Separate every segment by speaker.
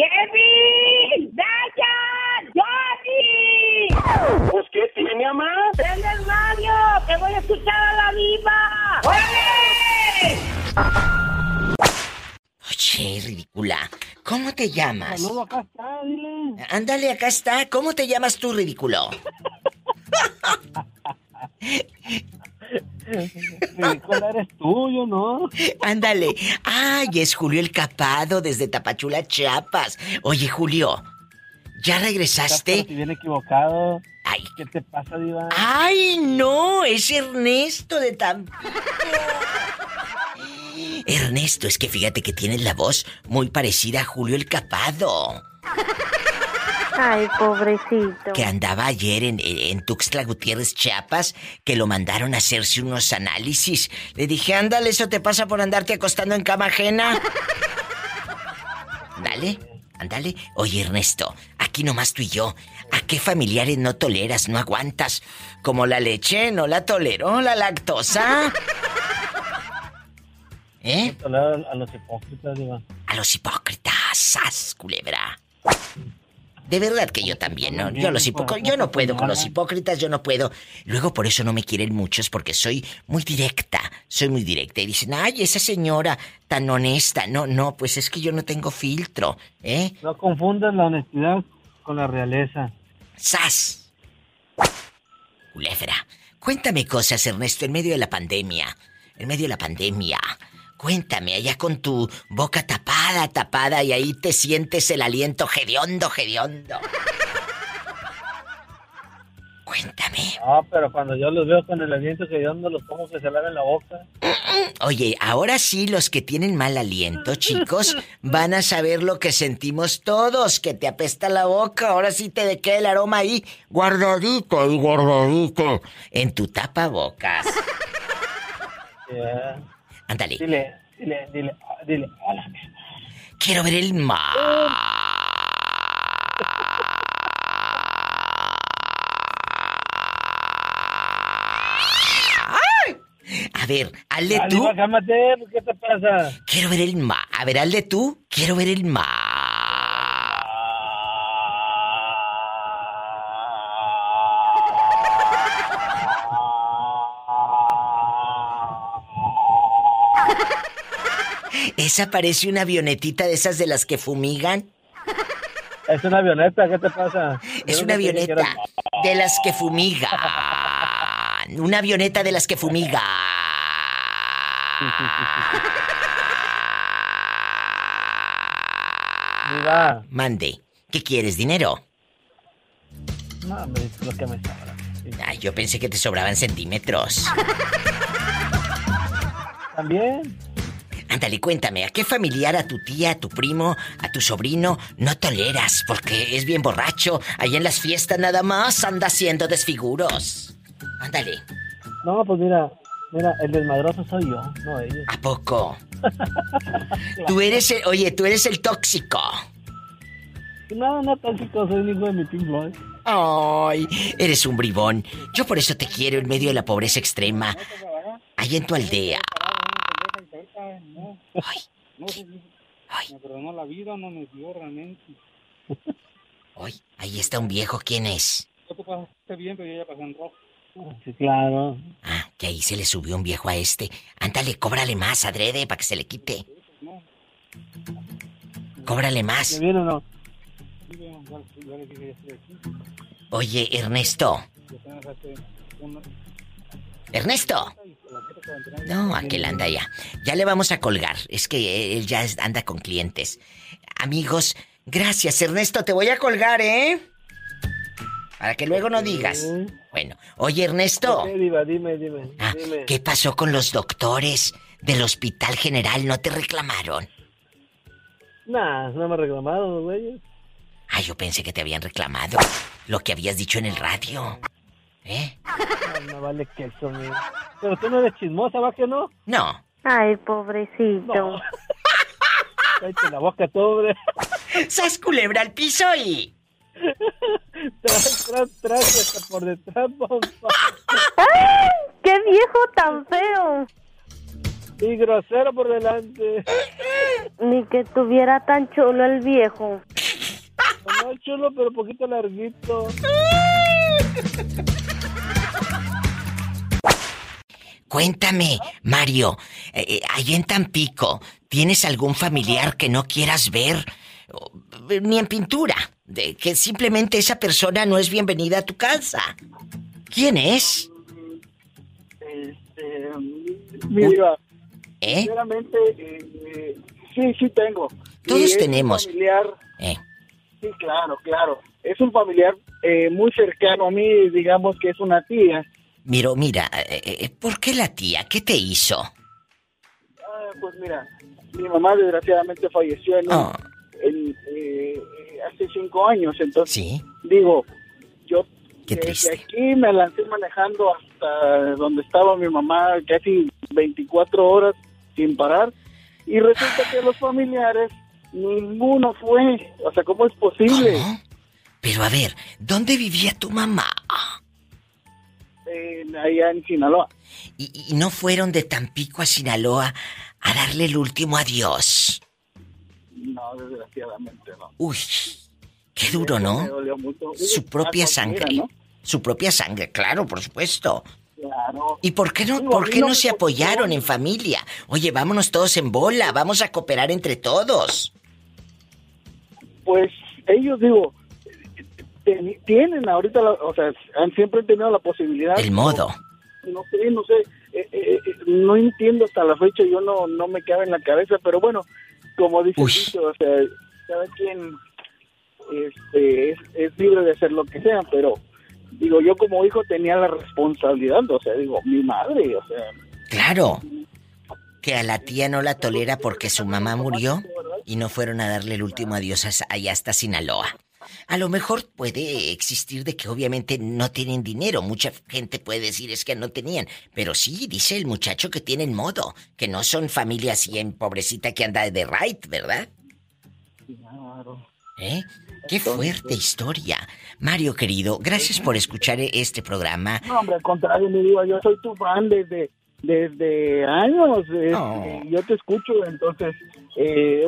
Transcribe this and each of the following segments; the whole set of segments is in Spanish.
Speaker 1: ¡Kevin! ¡Dayan! ¡Johnny!
Speaker 2: ¿Pues qué tiene, mamá?
Speaker 1: ¡Prende el radio! ¡Que voy a escuchar a la viva! ¡Oye!
Speaker 3: Oye, ridícula. ¿Cómo te llamas?
Speaker 2: No, acá está, dile.
Speaker 3: Ándale, acá está. ¿Cómo te llamas tú, ridículo?
Speaker 2: Ridícula eres tuyo, ¿no?
Speaker 3: Ándale. Ay, es Julio el Capado desde Tapachula, Chiapas. Oye, Julio, ¿ya regresaste?
Speaker 2: Si bien equivocado.
Speaker 3: Ay.
Speaker 2: ¿Qué te pasa, Diva?
Speaker 3: Ay, no, es Ernesto de Tampico. Ernesto, es que fíjate que tienes la voz muy parecida a Julio el Capado.
Speaker 4: Ay, pobrecito.
Speaker 3: Que andaba ayer en, en Tuxtla Gutiérrez, Chiapas, que lo mandaron a hacerse unos análisis. Le dije, ándale, eso te pasa por andarte acostando en cama ajena. Dale, ándale. Oye, Ernesto, aquí nomás tú y yo. ¿A qué familiares no toleras, no aguantas? Como la leche, no la tolero, la lactosa. ¿Eh?
Speaker 2: A los hipócritas, Diva.
Speaker 3: A los hipócritas, ¡sas, culebra! De verdad que yo también, ¿no? Yo los yo no puedo con los hipócritas, yo no puedo. Luego por eso no me quieren muchos porque soy muy directa, soy muy directa y dicen, "Ay, esa señora tan honesta." No, no, pues es que yo no tengo filtro, ¿eh?
Speaker 2: No confundas la honestidad con la realeza.
Speaker 3: ¡Sas! Culebra, cuéntame cosas, Ernesto, en medio de la pandemia. En medio de la pandemia. Cuéntame, allá con tu boca tapada, tapada, y ahí te sientes el aliento hediondo, hediondo. Cuéntame.
Speaker 2: Ah, pero cuando yo los veo con el aliento no los pongo que se laven la boca.
Speaker 3: Oye, ahora sí los que tienen mal aliento, chicos, van a saber lo que sentimos todos, que te apesta la boca, ahora sí te queda el aroma ahí, guardadito y guardadito, en tu tapabocas.
Speaker 2: Yeah.
Speaker 3: Ándale,
Speaker 2: Dile, dile, dile, dile, hola,
Speaker 3: quiero ver el mar. A ver, hazle tú.
Speaker 2: Cálmate, ¿qué te pasa?
Speaker 3: Quiero ver el mar. A ver, hazle tú. Quiero ver el mar. Esa parece una avionetita de esas de las que fumigan.
Speaker 2: Es una avioneta, ¿qué te pasa?
Speaker 3: Es
Speaker 2: Yo
Speaker 3: una avioneta de las que fumigan. Una avioneta de las que fumigan.
Speaker 2: Diva,
Speaker 3: Mande. ¿Qué quieres, dinero?
Speaker 2: no, lo que me sobra. Sí.
Speaker 3: Ay, yo pensé que te sobraban centímetros.
Speaker 2: También.
Speaker 3: Ándale, cuéntame, ¿a qué familiar, a tu tía, a tu primo, a tu sobrino no toleras? Porque es bien borracho. Ahí en las fiestas nada más anda haciendo desfiguros. Ándale,
Speaker 2: No, pues mira, mira, el desmadroso soy yo, no ellos.
Speaker 3: ¿a poco? Tú eres el... Oye, tú eres el tóxico.
Speaker 2: No, no tóxico, soy el hijo de mi Pink Floyd.
Speaker 3: Ay, eres un bribón. Yo por eso te quiero en medio de la pobreza extrema. Ahí en tu aldea. Ay,
Speaker 5: No sé si
Speaker 3: ay,
Speaker 5: me perdonó la vida o no me dio realmente.
Speaker 3: ay, ahí está un viejo. ¿Quién es?
Speaker 5: Yo te pasaste bien, pero yo ya pasé en rojo.
Speaker 2: Sí, claro.
Speaker 3: Ah, que ahí se le subió un viejo a este. Ándale, cóbrale más, adrede, para que se le quite. Cóbrale
Speaker 2: ¿Ya
Speaker 3: más.
Speaker 2: viene o no?
Speaker 3: Oye, Ernesto. Ernesto. No, aquel anda ya. Ya le vamos a colgar. Es que él ya anda con clientes. Amigos, gracias, Ernesto. Te voy a colgar, ¿eh? Para que luego no digas. Bueno, oye, Ernesto.
Speaker 2: Dime, dime,
Speaker 3: Ah,
Speaker 2: dime.
Speaker 3: ¿Qué pasó con los doctores del Hospital General? ¿No te reclamaron?
Speaker 2: Nah, no me han reclamado los güeyes.
Speaker 3: Ah, yo pensé que te habían reclamado lo que habías dicho en el radio. ¿Eh?
Speaker 2: No, no vale queso, mi. Pero tú no eres chismosa, ¿va que no?
Speaker 3: No.
Speaker 4: Ay, pobrecito.
Speaker 2: No. Cállate la boca, tú, hombre.
Speaker 3: ¡Sas culebra al piso y...
Speaker 2: Tras, tras, tras, hasta por detrás, papá.
Speaker 4: ¡Ay! ¡Qué viejo tan feo!
Speaker 2: Y grosero por delante.
Speaker 4: Ni que tuviera tan chulo el viejo.
Speaker 2: No chulo, pero poquito larguito.
Speaker 3: Cuéntame, Mario, eh, eh, allá en Tampico, ¿tienes algún familiar que no quieras ver? Ni en pintura, de que simplemente esa persona no es bienvenida a tu casa. ¿Quién es?
Speaker 6: Este, mi diva,
Speaker 3: ¿Eh?
Speaker 6: sinceramente, eh, eh, sí, sí tengo.
Speaker 3: Todos tenemos.
Speaker 6: familiar,
Speaker 3: ¿Eh?
Speaker 6: sí, claro, claro. Es un familiar eh, muy cercano a mí, digamos que es una tía.
Speaker 3: Miro, mira, eh, eh, ¿por qué la tía? ¿Qué te hizo?
Speaker 6: Ah, pues mira, mi mamá desgraciadamente falleció en,
Speaker 3: Oh,
Speaker 6: en, eh, eh, hace cinco años, entonces
Speaker 3: sí,
Speaker 6: digo, yo
Speaker 3: Qué
Speaker 6: desde aquí me lancé manejando hasta donde estaba mi mamá casi 24 horas sin parar y resulta que los familiares ninguno fue, o sea, ¿cómo es posible?
Speaker 3: ¿Cómo? Pero a ver, ¿dónde vivía tu mamá?
Speaker 6: En- allá en Sinaloa.
Speaker 3: Y, y no fueron de Tampico a Sinaloa a darle el último adiós.
Speaker 6: No, desgraciadamente no.
Speaker 3: Uy, qué duro,
Speaker 6: Me
Speaker 3: ¿no?
Speaker 6: dolió mucho.
Speaker 3: Su propia sangre.
Speaker 6: ¿no?
Speaker 3: Su propia sangre, claro, por supuesto.
Speaker 6: Claro.
Speaker 3: ¿Y por qué no, por qué
Speaker 6: no
Speaker 3: se apoyaron en familia? Oye, vámonos todos en bola, vamos a cooperar entre todos.
Speaker 6: Pues ellos, digo, ten- tienen ahorita, la- o sea, han siempre tenido la posibilidad.
Speaker 3: El modo.
Speaker 6: No sé, no sé, eh, eh, eh, no entiendo hasta la fecha, yo no, no me cabe en la cabeza, pero bueno, como dice dicho, o sea, cada quien este, es, es libre de hacer lo que sea, pero digo, yo como hijo tenía la responsabilidad, o sea, digo, mi madre, o sea,
Speaker 3: Claro. Que a la tía no la tolera porque su mamá murió y no fueron a darle el último adiós allá hasta Sinaloa. A lo mejor puede existir de que obviamente no tienen dinero. Mucha gente puede decir es que no tenían. Pero sí, dice el muchacho que tienen modo. Que no son familia así en pobrecita que anda de right, ¿verdad?
Speaker 6: claro.
Speaker 3: ¿Eh? Qué fuerte historia. Mario querido, gracias por escuchar este programa.
Speaker 6: No, hombre, al contrario, mi diva, yo soy tu fan desde, desde años.
Speaker 3: Oh.
Speaker 6: Yo te escucho, entonces, eh,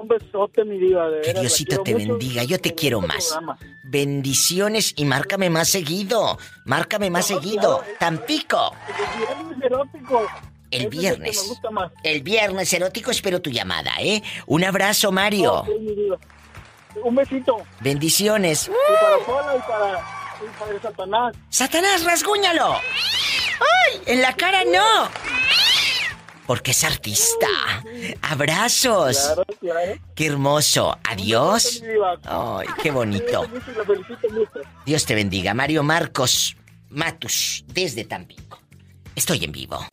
Speaker 6: un- besote, mi diva. De
Speaker 3: Que
Speaker 6: veras,
Speaker 3: Diosito te
Speaker 6: mucho.
Speaker 3: bendiga, yo te quiero más.
Speaker 6: programa.
Speaker 3: Bendiciones y márcame más seguido. Márcame más
Speaker 6: No,
Speaker 3: seguido.
Speaker 6: claro.
Speaker 3: Tampico.
Speaker 6: El viernes erótico.
Speaker 3: El viernes.
Speaker 6: me gusta más.
Speaker 3: El viernes erótico espero tu llamada, ¿eh? Un abrazo, Mario.
Speaker 6: Ok, mi diva. Un besito.
Speaker 3: Bendiciones.
Speaker 6: Y para y para, y para el Satanás.
Speaker 3: Satanás, rasguñalo. ¡Ay! En la cara no. Porque es artista. Abrazos.
Speaker 6: Claro, claro.
Speaker 3: Qué hermoso. Adiós. Ay, qué bonito. Dios te bendiga. Mario Marcos Matus, desde Tampico. Estoy en vivo.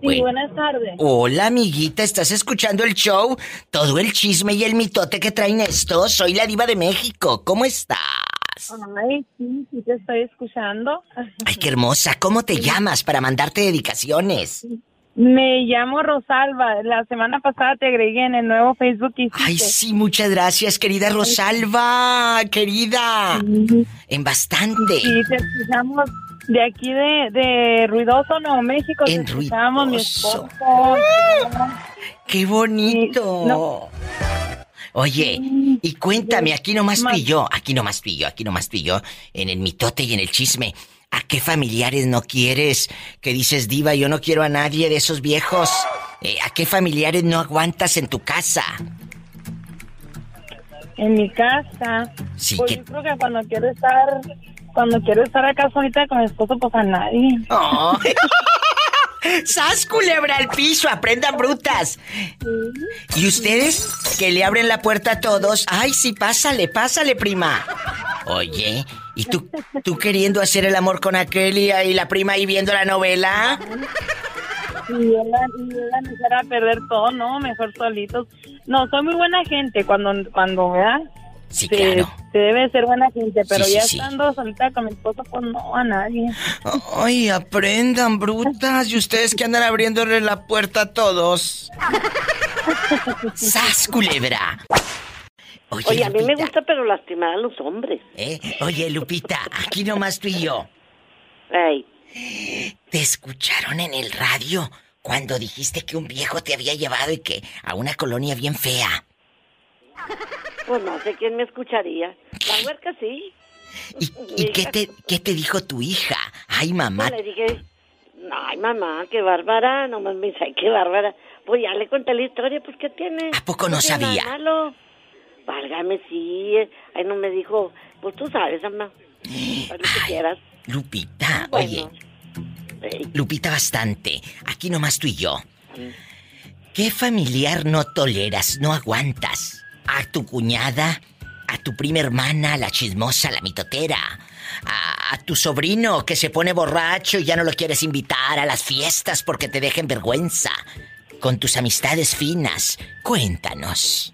Speaker 7: Sí, buenas tardes.
Speaker 3: Hola, amiguita, ¿estás escuchando el show? Todo el chisme y el mitote que traen estos. Soy la diva de México. ¿Cómo estás?
Speaker 7: Ay, sí, sí te estoy escuchando.
Speaker 3: Ay, qué hermosa. ¿Cómo te llamas para mandarte dedicaciones?
Speaker 7: Me llamo Rosalba. La semana pasada te agregué en el nuevo Facebook que
Speaker 3: Ay, sí, muchas gracias, querida Rosalba, querida. En bastante.
Speaker 7: Sí, te escuchamos de aquí de, de Ruidoso, Nuevo México.
Speaker 3: En
Speaker 7: te escuchamos mi
Speaker 3: Ruidoso.
Speaker 7: esposo.
Speaker 3: Qué bonito.
Speaker 7: Sí, no.
Speaker 3: Oye, y cuéntame, aquí nomás
Speaker 7: Más.
Speaker 3: pillo, aquí nomás pillo, aquí nomás pillo, en el mitote y en el chisme. ¿A qué familiares no quieres? Que dices, diva, yo no quiero a nadie de esos viejos. Eh, ¿A qué familiares no aguantas en tu casa?
Speaker 7: En mi casa.
Speaker 3: Sí,
Speaker 7: Pues
Speaker 3: que...
Speaker 7: yo creo que cuando quiero estar, cuando quiero estar acá solita con mi esposo, pues a nadie.
Speaker 3: ¡Oh! ¡Sas, culebra al piso! ¡Aprendan brutas! ¿Y ustedes? Que le abren la puerta a todos. ¡Ay, sí, pásale, pásale, prima! Oye, ¿y tú, tú queriendo hacer el amor con aquel y, y la prima ahí viendo la novela?
Speaker 7: Y ella, y ella me hiciera perder todo, ¿no? Mejor solitos. No, soy muy buena gente cuando, cuando, ¿verdad?
Speaker 3: Sí,
Speaker 7: Se,
Speaker 3: claro.
Speaker 7: se debe ser buena gente, pero
Speaker 3: Sí, sí,
Speaker 7: ya
Speaker 3: sí.
Speaker 7: estando solita con mi esposo, pues no, a nadie.
Speaker 3: Ay, aprendan, brutas. Y ustedes que andan abriéndole la puerta a todos. ¡Sas, culebra! Oye,
Speaker 8: Oye, a mí me gusta, pero lastimar a los hombres.
Speaker 3: ¿eh? Oye, Lupita, aquí nomás tú y yo.
Speaker 8: Ey,
Speaker 3: ¿Te escucharon en el radio cuando dijiste que un viejo te había llevado y que a una colonia bien fea.
Speaker 8: Pues no sé quién me escucharía. La huerca sí.
Speaker 3: ¿Y, y qué, te, qué te dijo tu hija? Ay, mamá.
Speaker 8: Pues le dije, ay, mamá, qué bárbara. Nomás me dice, ay, qué bárbara. Pues ya le conté la historia, pues ¿qué tiene?
Speaker 3: ¿A poco no
Speaker 8: nada
Speaker 3: sabía?
Speaker 8: malo. Válgame, sí. Ay, no me dijo, pues tú sabes, mamá. Haz lo que quieras.
Speaker 3: Lupita,
Speaker 8: Bueno.
Speaker 3: oye. Lupita bastante. Aquí nomás tú y yo. ¿Qué familiar no toleras, no aguantas? ¿A tu cuñada? ¿A tu prima hermana, la chismosa, la mitotera? ¿A, a tu sobrino que se pone borracho y ya no lo quieres invitar a las fiestas porque te dejen vergüenza? Con tus amistades finas. Cuéntanos.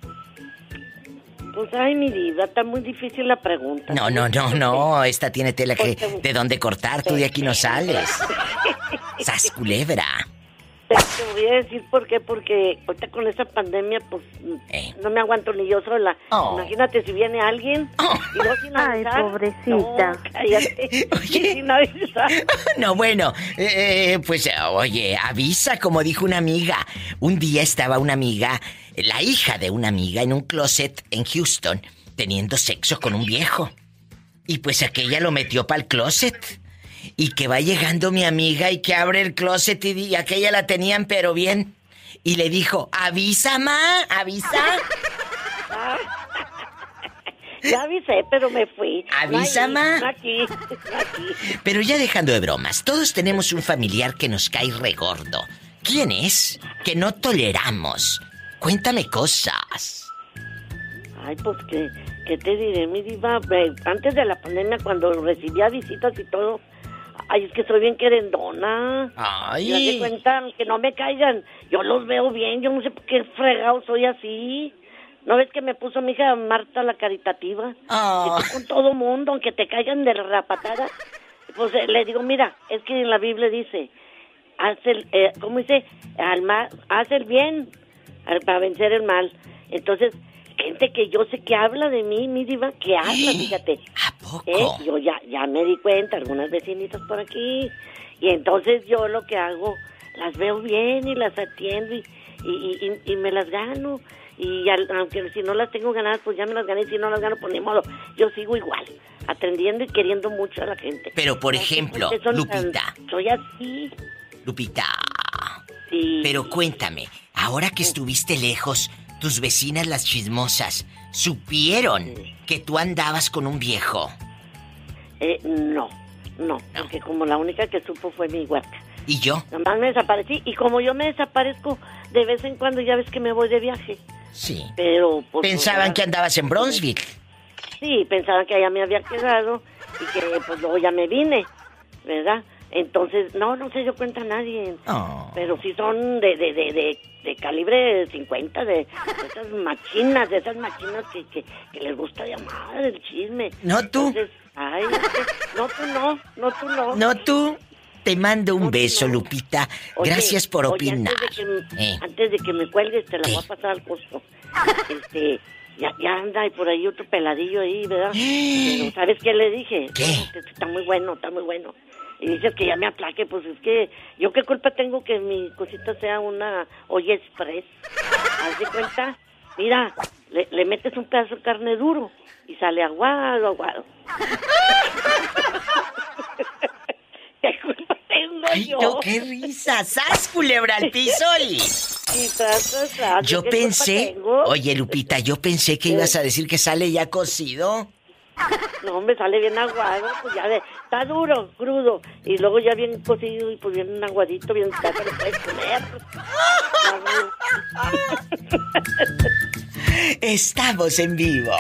Speaker 8: Pues ay, mi diva, está muy difícil la pregunta.
Speaker 3: No, no, no, no. Esta tiene tela que de dónde cortar. Tú de aquí no sales. Sas culebra.
Speaker 8: Te, te voy a decir por qué, porque ahorita con esta pandemia, pues
Speaker 3: Eh.
Speaker 8: no me aguanto ni yo sola.
Speaker 3: Oh.
Speaker 8: Imagínate si viene alguien y no sin
Speaker 4: Ay,
Speaker 8: avisar.
Speaker 4: pobrecita.
Speaker 8: No, cállate.
Speaker 3: Oye.
Speaker 8: Sin avisar.
Speaker 3: No, bueno, eh, pues eh, oye, avisa, como dijo una amiga. Un día estaba una amiga, la hija de una amiga, en un closet en Houston, teniendo sexo con un viejo. Y pues aquella lo metió para el closet. Y que va llegando mi amiga y que abre el closet y, aquella la tenían pero bien. Y le dijo, avisa, ma, avisa.
Speaker 8: Ya avisé, pero me fui.
Speaker 3: Avisa,
Speaker 8: No
Speaker 3: ma.
Speaker 8: no aquí, no aquí.
Speaker 3: Pero ya dejando de bromas, todos tenemos un familiar que nos cae regordo. ¿Quién es? Que no toleramos. Cuéntame cosas.
Speaker 8: Ay, pues, ¿qué, qué te diré, mi diva? Antes de la pandemia, cuando recibía visitas y todo... Ay, es que soy bien querendona.
Speaker 3: Ay.
Speaker 8: Y haz de cuenta que no me caigan. Yo los veo bien, yo no sé por qué fregado soy así. ¿No ves que me puso mi hija Marta la caritativa? Y tú con todo mundo, aunque te caigan de la patada. Pues eh, le digo, mira, es que en la Biblia dice, haz el, eh, ¿cómo dice? Al mal, haz el bien al- para vencer el mal. Entonces, gente que yo sé que habla de mí, mi diva, que habla, fíjate.
Speaker 3: ¿A poco?
Speaker 8: ¿Eh? Yo ya, ya me di cuenta, algunas vecinitas por aquí. Y entonces yo lo que hago, las veo bien y las atiendo y, y, y- y- y me las gano. Y al- aunque si no las tengo ganadas, pues ya me las gané. Y si no las gano, pues ni modo. Yo sigo igual, atendiendo y queriendo mucho a la gente.
Speaker 3: Pero, por ejemplo,
Speaker 8: son
Speaker 3: Lupita.
Speaker 8: tan- soy así.
Speaker 3: Lupita.
Speaker 8: Sí.
Speaker 3: Pero cuéntame, ahora que estuviste lejos, tus vecinas las chismosas supieron que tú andabas con un viejo.
Speaker 8: Eh, no, no, porque como la única que supo fue mi huerca.
Speaker 3: ¿Y yo?
Speaker 8: Nomás me desaparecí. Y como yo me desaparezco de vez en cuando, ya ves que me voy de viaje.
Speaker 3: Sí.
Speaker 8: Pero pues,
Speaker 3: Pensaban que andabas en Bronzeville.
Speaker 8: Sí, pensaban que allá me había quedado y que pues luego ya me vine, ¿verdad? Entonces, no, no se dio cuenta nadie.
Speaker 3: Oh.
Speaker 8: Pero sí son de, de, de, de, de calibre 50, de, de esas machinas, de esas machinas que, que, que les gusta llamar el chisme.
Speaker 3: No tú.
Speaker 8: Entonces, ay, no tú no, no tú no.
Speaker 3: No tú. Te mando un
Speaker 8: No,
Speaker 3: beso,
Speaker 8: no.
Speaker 3: Lupita.
Speaker 8: Oye,
Speaker 3: Gracias por
Speaker 8: oye,
Speaker 3: opinar.
Speaker 8: Antes de, que, me-
Speaker 3: Eh.
Speaker 8: antes de que me cuelgues, te la
Speaker 3: ¿Qué?
Speaker 8: voy a pasar al costo. Este, ya, ya anda y por ahí otro peladillo ahí, ¿verdad? Pero ¿sabes qué le dije?
Speaker 3: ¿Qué?
Speaker 8: Está muy bueno, está muy bueno. Y dices que ya me aplaque, pues es que yo qué culpa tengo que mi cosita sea una olla express. Haz de cuenta, mira, le, le metes un pedazo de carne duro y sale aguado, aguado. ¿Qué culpa tengo
Speaker 3: Ay,
Speaker 8: yo?
Speaker 3: no, qué risa. ¡Sas, culebra al piso y...
Speaker 8: Y tras, tras, tras,
Speaker 3: Yo
Speaker 8: ¿qué culpa
Speaker 3: pensé... Oye, Lupita, yo pensé que ibas a decir que sale ya cocido.
Speaker 8: No, me sale bien aguado, pues ya de, está duro, crudo, y luego ya bien cocido y pues bien aguadito, bien te lo puedes comer.
Speaker 3: Estamos en vivo.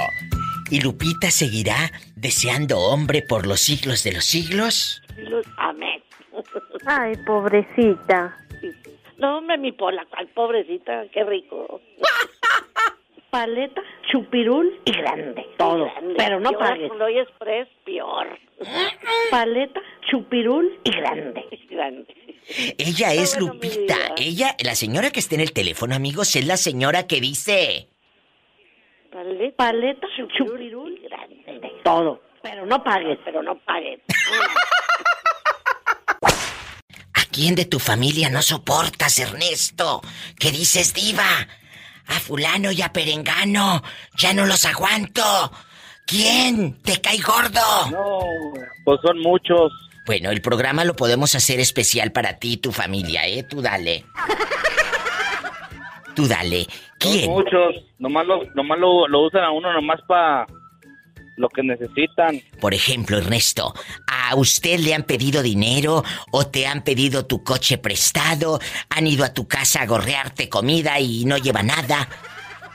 Speaker 3: ¿Y Lupita seguirá deseando hombre por los siglos de los siglos?
Speaker 8: Amén.
Speaker 4: Ay, pobrecita.
Speaker 8: No, hombre, mi pola, cuál pobrecita, qué rico.
Speaker 9: Paleta, chupirul y grande. Todo.
Speaker 8: Grande.
Speaker 9: Pero no pagues.
Speaker 8: Con hoy express, peor.
Speaker 9: Paleta, chupirul y grande.
Speaker 8: Grande.
Speaker 3: Ella es
Speaker 8: bueno,
Speaker 3: Lupita. Ella, la señora que está en el teléfono, amigos, es la señora que dice...
Speaker 8: Paleta,
Speaker 9: Paleta,
Speaker 8: chupirul y grande.
Speaker 9: Todo. Pero no pagues.
Speaker 8: Pero no pagues.
Speaker 3: Aquí quién de tu familia no soportas, Ernesto? ¿Qué dices, diva? A fulano y a perengano, ya no los aguanto. ¿Quién? ¿Te cae gordo?
Speaker 10: No, pues son muchos.
Speaker 3: Bueno, el programa lo podemos hacer especial para ti y tu familia, ¿eh? Tú dale. Tú dale. ¿Quién?
Speaker 10: Son muchos. Nomás lo, nomás lo, lo usan a uno nomás para lo que necesitan.
Speaker 3: Por ejemplo, Ernesto, ¿a usted le han pedido dinero o te han pedido tu coche prestado? ¿Han ido a tu casa a gorrearte comida y no lleva nada?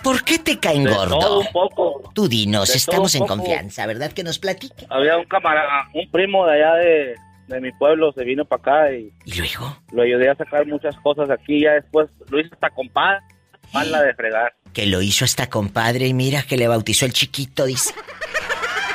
Speaker 3: ¿Por qué te caen
Speaker 10: De
Speaker 3: gordo?
Speaker 10: todo un poco.
Speaker 3: Tú dinos,
Speaker 10: De
Speaker 3: estamos en confianza, ¿verdad que nos platique?
Speaker 10: Había un camarada, un primo de allá de, de mi pueblo, se vino para acá y
Speaker 3: ¿Y luego?
Speaker 10: lo ayudé a sacar muchas cosas aquí. Ya después lo hice hasta compadre. Mala de fregar.
Speaker 3: Que lo hizo hasta compadre y mira que le bautizó el chiquito, dice.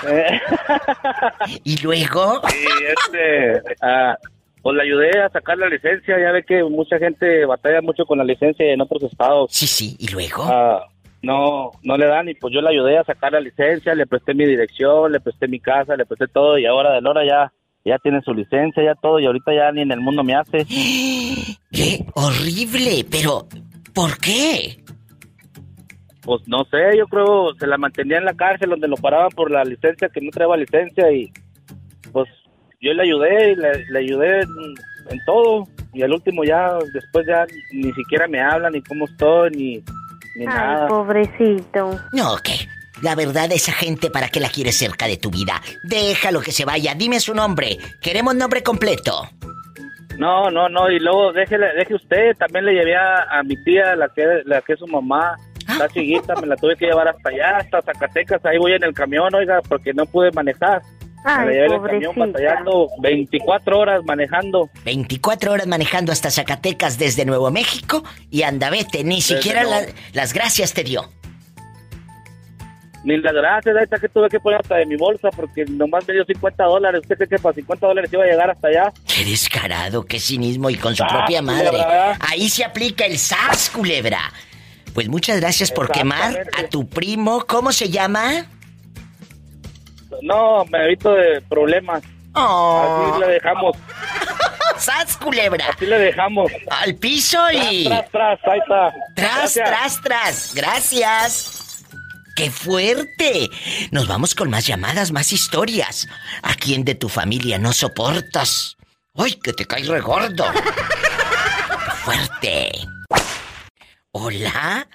Speaker 3: Y luego,
Speaker 10: y este, ah, pues le ayudé a sacar la licencia. Ya ve que mucha gente batalla mucho con la licencia en otros estados.
Speaker 3: sí, sí, y luego.
Speaker 10: Ah, no, no le dan y pues yo le ayudé a sacar la licencia, le presté mi dirección, le presté mi casa, le presté todo y ahora de Lora ya, ya tiene su licencia, ya todo y ahorita ya ni en el mundo me hace.
Speaker 3: ¡Qué horrible! Pero, ¿por qué?
Speaker 10: Pues no sé, yo creo se la mantenía en la cárcel donde lo paraban por la licencia, que no traía licencia y pues yo le ayudé y le, le ayudé en, en todo y al último ya, después ya ni siquiera me habla ni cómo estoy ni, ni
Speaker 4: Ay,
Speaker 10: nada.
Speaker 4: pobrecito.
Speaker 3: No, ¿qué? La verdad, esa gente, ¿para qué la quieres cerca de tu vida? Déjalo que se vaya. Dime su nombre. Queremos nombre completo.
Speaker 10: No, no, no, y luego déjele, deje usted, también le llevé a, a mi tía, la que, la que es su mamá, está chiquita, me la tuve que llevar hasta allá, hasta Zacatecas, ahí voy en el camión, oiga, porque no pude manejar. me la llevé en el camión batallando 24 horas manejando.
Speaker 3: 24 horas manejando hasta Zacatecas desde Nuevo México y anda, vete. Ni siquiera la- las gracias te dio.
Speaker 10: Ni las gracias, ahorita que tuve que poner hasta de mi bolsa, porque nomás me dio 50 dólares. ¿Usted cree que para 50 dólares iba a llegar hasta allá?
Speaker 3: Qué descarado, qué cinismo y con su
Speaker 10: Ah,
Speaker 3: propia madre.
Speaker 10: culebra.
Speaker 3: Ahí se aplica el SAS, culebra. Pues muchas gracias por quemar a tu primo. ¿Cómo se llama?
Speaker 10: No, me evito de problemas.
Speaker 3: Oh,
Speaker 10: Así le dejamos,
Speaker 3: SAS, culebra.
Speaker 10: así le dejamos.
Speaker 3: Al piso y...
Speaker 10: Tras, tras, ahí está.
Speaker 3: Tras,
Speaker 10: Gracias.
Speaker 3: tras, tras. Gracias. ¡Qué fuerte! Nos vamos con más llamadas, más historias. ¿A quién de tu familia no soportas? ¡Ay, que te caes regordo! ¡Qué fuerte! ¿Hola?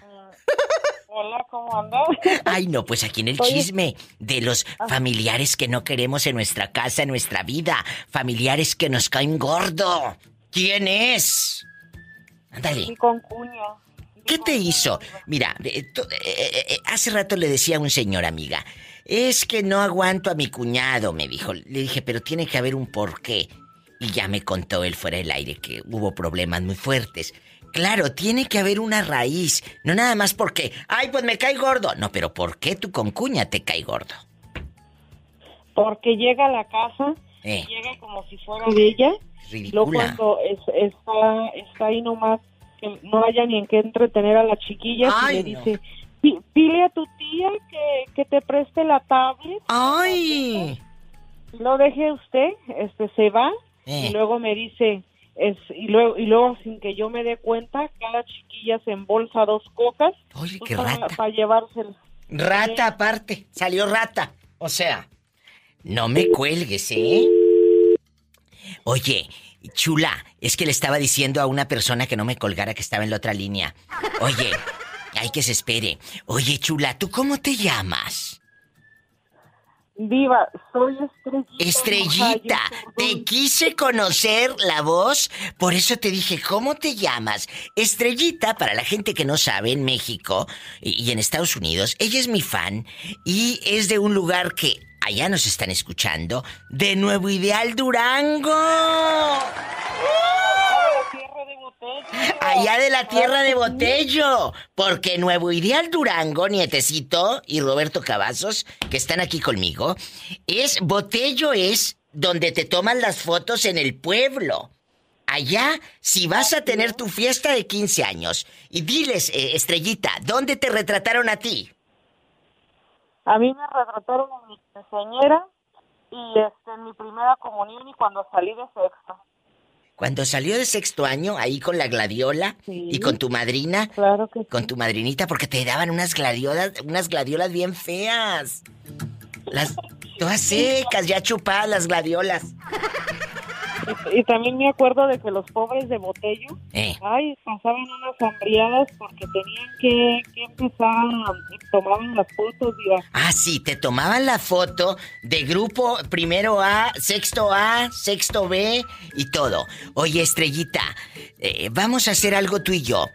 Speaker 1: Hola, ¿cómo andas?
Speaker 3: Ay, no, pues aquí en el chisme de los familiares que no queremos en nuestra casa, en nuestra vida. Familiares que nos caen gordo. ¿Quién es? Ándale.
Speaker 1: Mi concuña.
Speaker 3: ¿Qué te hizo? Mira, eh, eh, eh, eh, hace rato le decía a un señor amiga, es que no aguanto a mi cuñado, me dijo. Le dije, pero tiene que haber un porqué. Y ya me contó él fuera del aire que hubo problemas muy fuertes. Claro, tiene que haber una raíz, no nada más porque, ay, pues me cae gordo. No, pero ¿por qué tu concuña te cae gordo?
Speaker 1: Porque llega a la casa,
Speaker 3: Eh,
Speaker 1: llega como si fuera de ella. Y luego cuando es- está, está ahí nomás, que no haya ni en qué entretener a las chiquillas
Speaker 3: Ay,
Speaker 1: y le
Speaker 3: no.
Speaker 1: dice, "Pi- pile a tu tía que, que te preste la tablet.
Speaker 3: Ay.
Speaker 1: Lo deje usted, este se va
Speaker 3: Eh.
Speaker 1: y luego me dice, es, y luego y luego sin que yo me dé cuenta, cada chiquilla se embolsa dos cocas
Speaker 3: Oye,
Speaker 1: pues,
Speaker 3: qué
Speaker 1: para,
Speaker 3: rata.
Speaker 1: para.
Speaker 3: Rata aparte, salió rata. O sea, no me cuelgues, ¿eh? Oye, chula, es que le estaba diciendo a una persona que no me colgara que estaba en la otra línea. Oye, hay que se espere. Oye, chula, ¿tú cómo te llamas?
Speaker 1: Viva, soy estrellita.
Speaker 3: Estrellita, te quise conocer la voz, por eso te dije, ¿cómo te llamas? Estrellita, para la gente que no sabe, en México y y en Estados Unidos, ella es mi fan y es de un lugar que allá nos están escuchando, de Nuevo Ideal Durango. Allá de la tierra de Botello. Porque Nuevo Ideal Durango, nietecito y Roberto Cavazos, que están aquí conmigo, es Botello es donde te toman las fotos en el pueblo. Allá, si vas a tener tu fiesta de 15 años, y diles, eh, Estrellita, ¿dónde te retrataron a ti?
Speaker 1: A mí me retrataron en mi quinceañera y este, en mi primera comunión y cuando salí de sexta.
Speaker 3: Cuando salió de sexto año, ahí con la gladiola
Speaker 1: Sí.
Speaker 3: y con tu madrina,
Speaker 1: Claro que sí.
Speaker 3: con tu madrinita, porque te daban unas gladiolas, unas gladiolas bien feas. Las todas secas, ya chupadas las gladiolas.
Speaker 1: Y, y también me acuerdo de que los pobres de Botello,
Speaker 3: Eh.
Speaker 1: ay, pasaban unas hambriadas porque tenían que, que empezar a tomaban las fotos, diva.
Speaker 3: Ah, sí, te tomaban la foto de grupo primero A, sexto A, sexto B y todo. Oye, Estrellita, eh, vamos a hacer algo tú y yo.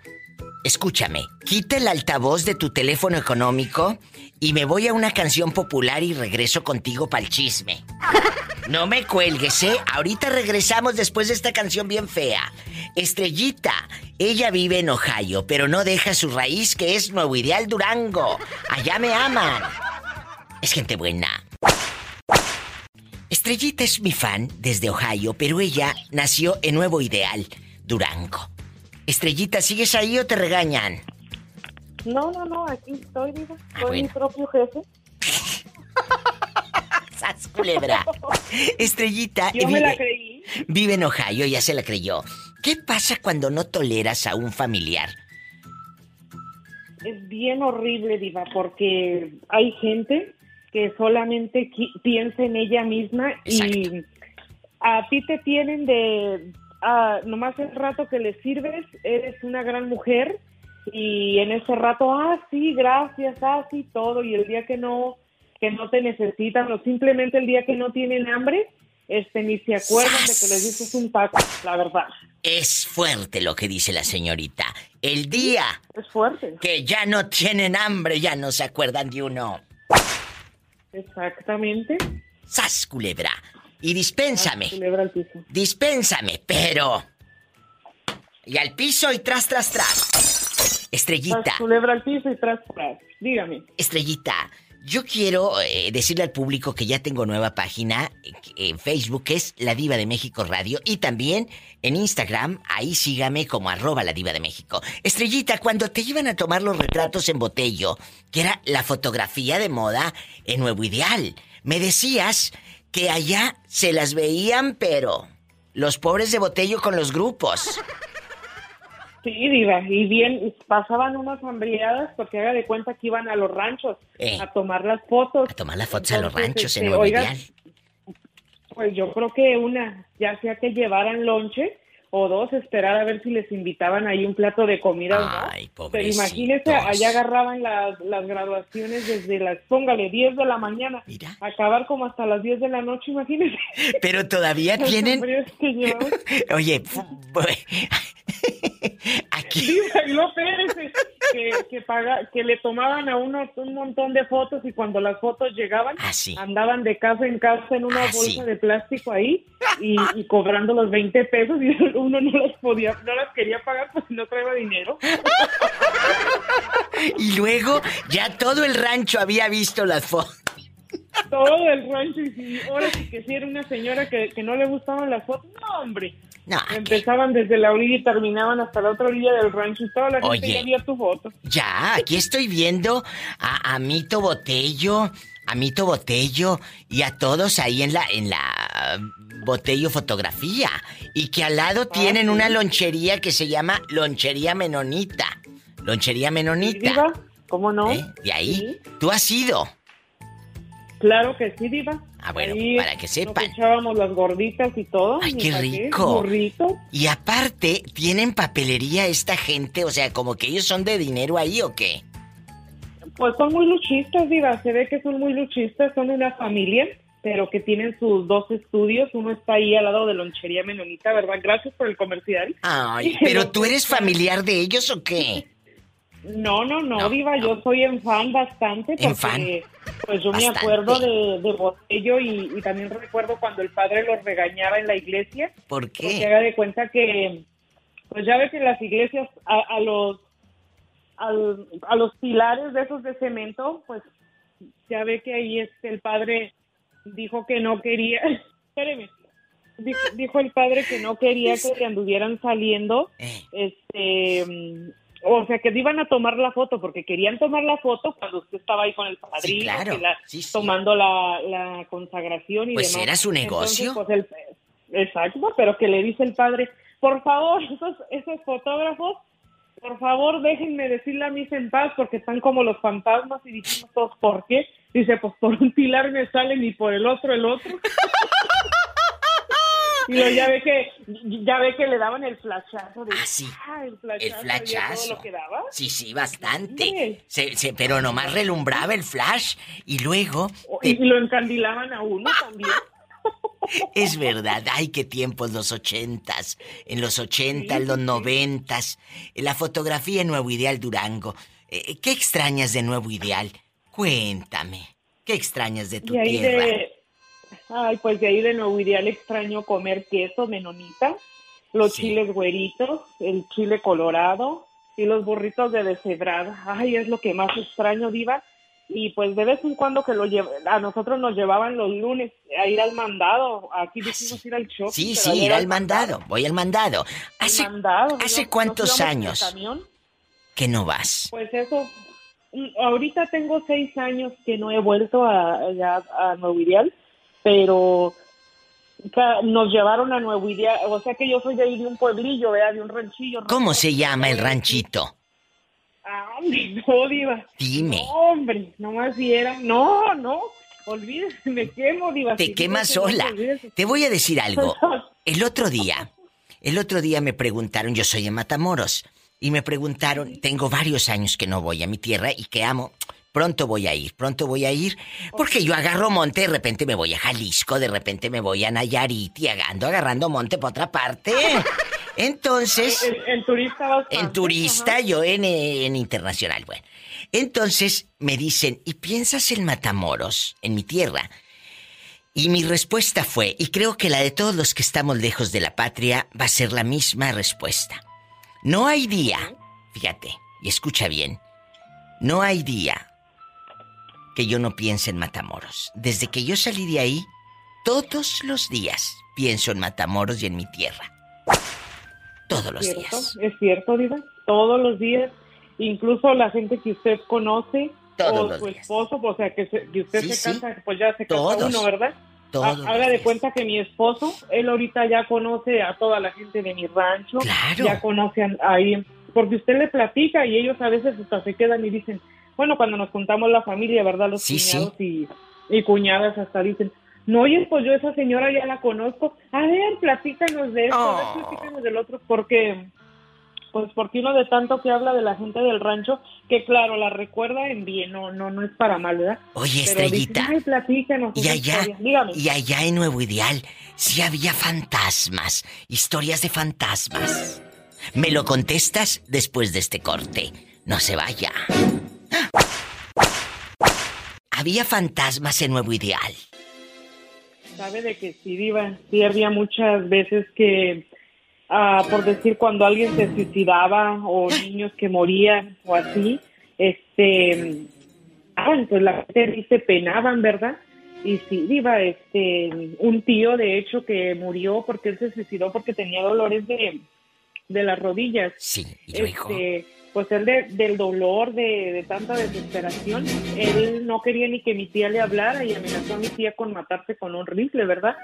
Speaker 3: Escúchame, quita el altavoz de tu teléfono económico y me voy a una canción popular y regreso contigo para el chisme. No me cuelgues, ¿eh? Ahorita regresamos después de esta canción bien fea. Estrellita, ella vive en Ohio, pero no deja su raíz que es Nuevo Ideal Durango. Allá me aman. Es gente buena. Estrellita es mi fan desde Ohio, pero ella nació en Nuevo Ideal, Durango. Estrellita, ¿sigues ahí o te regañan?
Speaker 1: No, no, no, aquí estoy, diva.
Speaker 3: Ah,
Speaker 1: Soy mi propio jefe.
Speaker 3: ¡Sas, culebra! Estrellita
Speaker 1: Yo me la
Speaker 3: vive,
Speaker 1: creí.
Speaker 3: vive en Ohio, ya se la creyó. ¿Qué pasa cuando no toleras a un familiar?
Speaker 1: Es bien horrible, diva, porque hay gente que solamente piensa en ella misma y a ti te tienen de... nomás el rato que le sirves, eres una gran mujer y en ese rato, ah, sí, gracias, ah, sí, todo, y el día que no, que no te necesitan o simplemente el día que no tienen hambre, este, ni se acuerdan de que les dices un taco, la verdad.
Speaker 3: Es fuerte lo que dice la señorita. El día
Speaker 1: Es fuerte.
Speaker 3: que ya no tienen hambre, ya no se acuerdan de uno.
Speaker 1: Exactamente.
Speaker 3: ¡Sas, culebra! Y dispénsame.
Speaker 1: Piso.
Speaker 3: Dispénsame, pero. Y al piso y tras, tras, tras. Estrellita,
Speaker 1: Tras culebra al piso y tras, tras. Dígame.
Speaker 3: Estrellita, yo quiero eh, decirle al público que ya tengo nueva página eh, en Facebook, que es La Diva de México Radio, y también en Instagram, ahí sígame como arroba La Diva de México. Estrellita, cuando te iban a tomar los retratos en botello, que era la fotografía de moda en Nuevo Ideal, me decías que allá se las veían, pero los pobres de botello con los grupos.
Speaker 1: Sí, diva, y bien, pasaban unas hambriadas porque haga de cuenta que iban a los ranchos
Speaker 3: Eh.
Speaker 1: a tomar las fotos.
Speaker 3: A tomar las fotos a los ranchos en
Speaker 1: este,
Speaker 3: Nuevo
Speaker 1: oiga. Pues yo creo que una, ya sea que llevaran lonche o dos, esperar a ver si les invitaban ahí un plato de comida o no.
Speaker 3: Ay,
Speaker 1: Pero imagínese, allá agarraban las, las graduaciones desde las, póngale, 10 de la mañana,
Speaker 3: Mira.
Speaker 1: acabar como hasta las 10 de la noche, imagínese.
Speaker 3: Pero todavía tienen. Oye, aquí.
Speaker 1: Luego espérese, que, que, paga, que le tomaban a uno un montón de fotos y cuando las fotos llegaban,
Speaker 3: Ah, sí.
Speaker 1: andaban de casa en casa en una
Speaker 3: Ah,
Speaker 1: bolsa
Speaker 3: sí.
Speaker 1: de plástico ahí y, y cobrando los 20 pesos y uno no las podía, no las quería pagar pues no traía dinero.
Speaker 3: Y luego ya todo el rancho había visto las fotos.
Speaker 1: Todo el rancho y si, ahora sí que si era una señora que, que no le gustaban las fotos, no hombre.
Speaker 3: No,
Speaker 1: Empezaban desde la orilla y terminaban hasta la otra orilla del rancho y toda la gente
Speaker 3: Oye.
Speaker 1: ya vio tu foto.
Speaker 3: ya, aquí estoy viendo a, a Mito Botello, a Mito Botello y a todos ahí en la, en la Botello Fotografía. Y que al lado tienen una lonchería que se llama Lonchería Menonita. Lonchería Menonita.
Speaker 1: Diva, ¿cómo no?
Speaker 3: ¿Eh? De ahí.
Speaker 1: Sí.
Speaker 3: ¿Tú has ido?
Speaker 1: Claro que sí, Diva.
Speaker 3: Ah, bueno,
Speaker 1: Ahí
Speaker 3: para que
Speaker 1: nos
Speaker 3: sepan.
Speaker 1: echábamos las gorditas y todo.
Speaker 3: Ay,
Speaker 1: ¿y
Speaker 3: qué rico.
Speaker 1: Burritos.
Speaker 3: Y aparte, ¿tienen papelería esta gente? O sea, como que ellos son de dinero ahí o qué?
Speaker 1: Pues son muy luchistas, Diva. Se ve que son muy luchistas. Son una familia, pero que tienen sus dos estudios. Uno está ahí al lado de Lonchería Menonita, ¿verdad? Gracias por el comercial.
Speaker 3: Ay, pero tú eres familiar de ellos o qué?
Speaker 1: No, no, no,
Speaker 3: No,
Speaker 1: Diva.
Speaker 3: no.
Speaker 1: Yo soy en fan bastante. Porque,
Speaker 3: En fan.
Speaker 1: Pues yo
Speaker 3: Bastante.
Speaker 1: me acuerdo de, de Botello y, y también recuerdo cuando el padre los regañaba en la iglesia.
Speaker 3: ¿Por
Speaker 1: Porque
Speaker 3: qué?
Speaker 1: haga de cuenta que, pues ya ves que en las iglesias a, a los al- a los pilares de esos de cemento, pues ya ve que ahí este el padre dijo que no quería, espéreme, dijo, dijo el padre que no quería que le anduvieran saliendo,
Speaker 3: Eh.
Speaker 1: este, mm, o sea que iban a tomar la foto porque querían tomar la foto cuando usted estaba ahí con el padrino,
Speaker 3: claro.
Speaker 1: que la-
Speaker 3: Sí, sí.
Speaker 1: tomando la, la consagración y
Speaker 3: Pues
Speaker 1: demás.
Speaker 3: era su negocio.
Speaker 1: Entonces, pues, el- Exacto, pero que le dice el padre, por favor, esos, esos fotógrafos, por favor, déjenme decir la misa en paz porque están como los fantasmas y dijimos todos, ¿por qué? Dice, pues por un pilar me salen y por el otro el otro. y luego ya ve que ya ve que le daban el flashazo de
Speaker 3: Ah, sí.
Speaker 1: ah, el y todo lo que daba.
Speaker 3: Sí, sí, bastante. Se- se- pero nomás relumbraba el flash y luego... Te-
Speaker 1: y lo encandilaban a uno también.
Speaker 3: Es verdad, ay, qué tiempos los ochentas, en los ochentas,
Speaker 1: Sí,
Speaker 3: los noventas, la fotografía en Nuevo Ideal Durango. Eh, ¿Qué extrañas de Nuevo Ideal? Cuéntame, ¿qué extrañas de tu
Speaker 1: ahí
Speaker 3: tierra?
Speaker 1: de ay, pues de ahí de Nuevo Ideal extraño comer queso menonita, los
Speaker 3: Sí.
Speaker 1: chiles güeritos, el chile colorado y los burritos de deshebrada. Ay, es lo que más extraño, diva. Y pues de vez en cuando que lo llev a nosotros nos llevaban los lunes a ir al mandado. Aquí decimos ir al shopping.
Speaker 3: Ah, Sí, sí, ir al mandado, voy al mandado. ¿Hace,
Speaker 1: mandado.
Speaker 3: ¿hace
Speaker 1: Nos-
Speaker 3: cuántos años? que no vas?
Speaker 1: Pues eso, mm, ahorita tengo seis años que no he vuelto a, ya a Nuevo Ideal, pero nos llevaron a Nuevo Ideal, o sea que yo soy de ahí de un pueblillo, ¿verdad? de un ranchillo.
Speaker 3: ¿Cómo se llama el ranchito?
Speaker 1: Ah, hombre, no, diva.
Speaker 3: Dime.
Speaker 1: No, hombre, nomás si era, no, no, olvídese, me quemo, diva.
Speaker 3: Te
Speaker 1: si
Speaker 3: quemas
Speaker 1: no,
Speaker 3: sola. Te voy a decir algo. El otro día, el otro día me preguntaron, yo soy de Matamoros, y me preguntaron, tengo varios años que no voy a mi tierra y que amo. Pronto voy a ir, pronto voy a ir, porque yo agarro monte, de repente me voy a Jalisco, de repente me voy a Nayarit y ando agarrando monte por otra parte. Entonces,
Speaker 1: En, en turista bastante,
Speaker 3: en turista,
Speaker 1: ajá.
Speaker 3: yo en, en internacional, bueno. Entonces me dicen, ¿y piensas en Matamoros, en mi tierra? Y mi respuesta fue, y creo que la de todos los que estamos lejos de la patria va a ser la misma respuesta. No hay día, fíjate, y escucha bien, no hay día que yo no piense en Matamoros. Desde que yo salí de ahí, todos los días pienso en Matamoros y en mi tierra. Todos los
Speaker 1: cierto,
Speaker 3: días.
Speaker 1: Es cierto, Diva. Todos los días, incluso la gente que usted conoce
Speaker 3: Todos
Speaker 1: o su
Speaker 3: días.
Speaker 1: esposo, o sea, que, se- que usted
Speaker 3: Sí,
Speaker 1: se
Speaker 3: sí.
Speaker 1: casa, pues ya se casa
Speaker 3: Todos.
Speaker 1: uno, ¿verdad?
Speaker 3: Todos
Speaker 1: Haga de
Speaker 3: días.
Speaker 1: cuenta que mi esposo, él ahorita ya conoce a toda la gente de mi rancho.
Speaker 3: Claro.
Speaker 1: Ya conocen ahí, porque usted le platica y ellos a veces hasta se quedan y dicen, bueno, cuando nos juntamos la familia, ¿verdad? Los
Speaker 3: Sí, sí.
Speaker 1: cuñados y, y cuñadas hasta dicen, no, oye, pues yo esa señora ya la conozco. A ver, platícanos de esto, a ver,
Speaker 3: Oh.
Speaker 1: platícanos del otro, porque pues porque uno de tanto que habla de la gente del rancho, que claro, la recuerda en bien, no, no, no es para mal, ¿verdad?
Speaker 3: Oye,
Speaker 1: Pero
Speaker 3: Estrellita,
Speaker 1: Ay, platícanos
Speaker 3: y allá,
Speaker 1: historia". Dígame.
Speaker 3: y allá en Nuevo Ideal, sí había fantasmas, historias de fantasmas. Me lo contestas después de este corte. No se vaya. Había fantasmas en Nuevo Ideal.
Speaker 1: Sabe de que sí, Diva, sí había muchas veces que, ah, por decir, cuando alguien se suicidaba o niños que morían o así, este, ah, pues la gente se penaban, ¿verdad? Y sí, Diva, este, un tío de hecho que murió porque él se suicidó porque tenía dolores de, de las rodillas.
Speaker 3: Sí, y.
Speaker 1: Este, pues él de- del dolor, de, de tanta desesperación, él no quería ni que mi tía le hablara y amenazó a mi tía con matarse con un rifle, ¿verdad?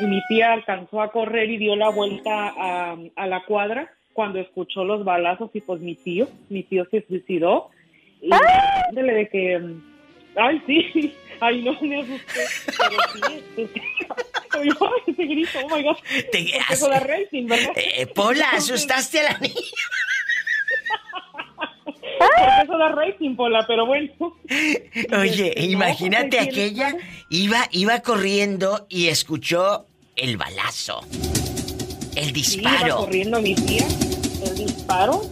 Speaker 1: Y mi tía alcanzó a correr y dio la vuelta a, a la cuadra cuando escuchó los balazos y pues mi tío, mi tío se suicidó. Y ándele de que, mm, ay sí, ay no me asusté, pero sí, este, ese grito, oh my god,
Speaker 3: Te-
Speaker 1: racing, ¿verdad?
Speaker 3: Eh, Pola,
Speaker 1: Entonces,
Speaker 3: asustaste a la niña.
Speaker 1: Eso da rating, Pola, pero bueno.
Speaker 3: Oye,
Speaker 1: No,
Speaker 3: imagínate aquella iba iba corriendo y escuchó el balazo. El
Speaker 1: Sí, iba
Speaker 3: disparo.
Speaker 1: corriendo mi tía, el disparo.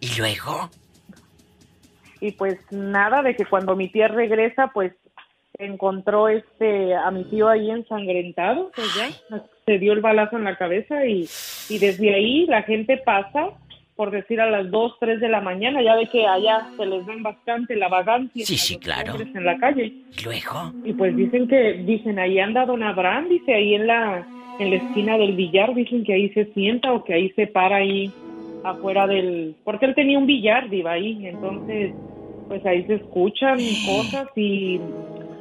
Speaker 3: y luego,
Speaker 1: Y pues nada, de que cuando mi tía regresa, pues encontró este a mi tío ahí ensangrentado, pues ya, se dio el balazo en la cabeza y, y desde ahí la gente pasa, por decir a las 2, 3 de la mañana, ya ve que allá se les ven bastante la vagancia
Speaker 3: Sí, sí, claro.
Speaker 1: en la calle.
Speaker 3: y luego.
Speaker 1: Y pues dicen que, dicen, ahí anda don Abraham, dice, ahí en la, en la esquina del billar, dicen que ahí se sienta o que ahí se para ahí afuera del, porque él tenía un billar, diva, ahí, entonces, pues ahí se escuchan cosas y,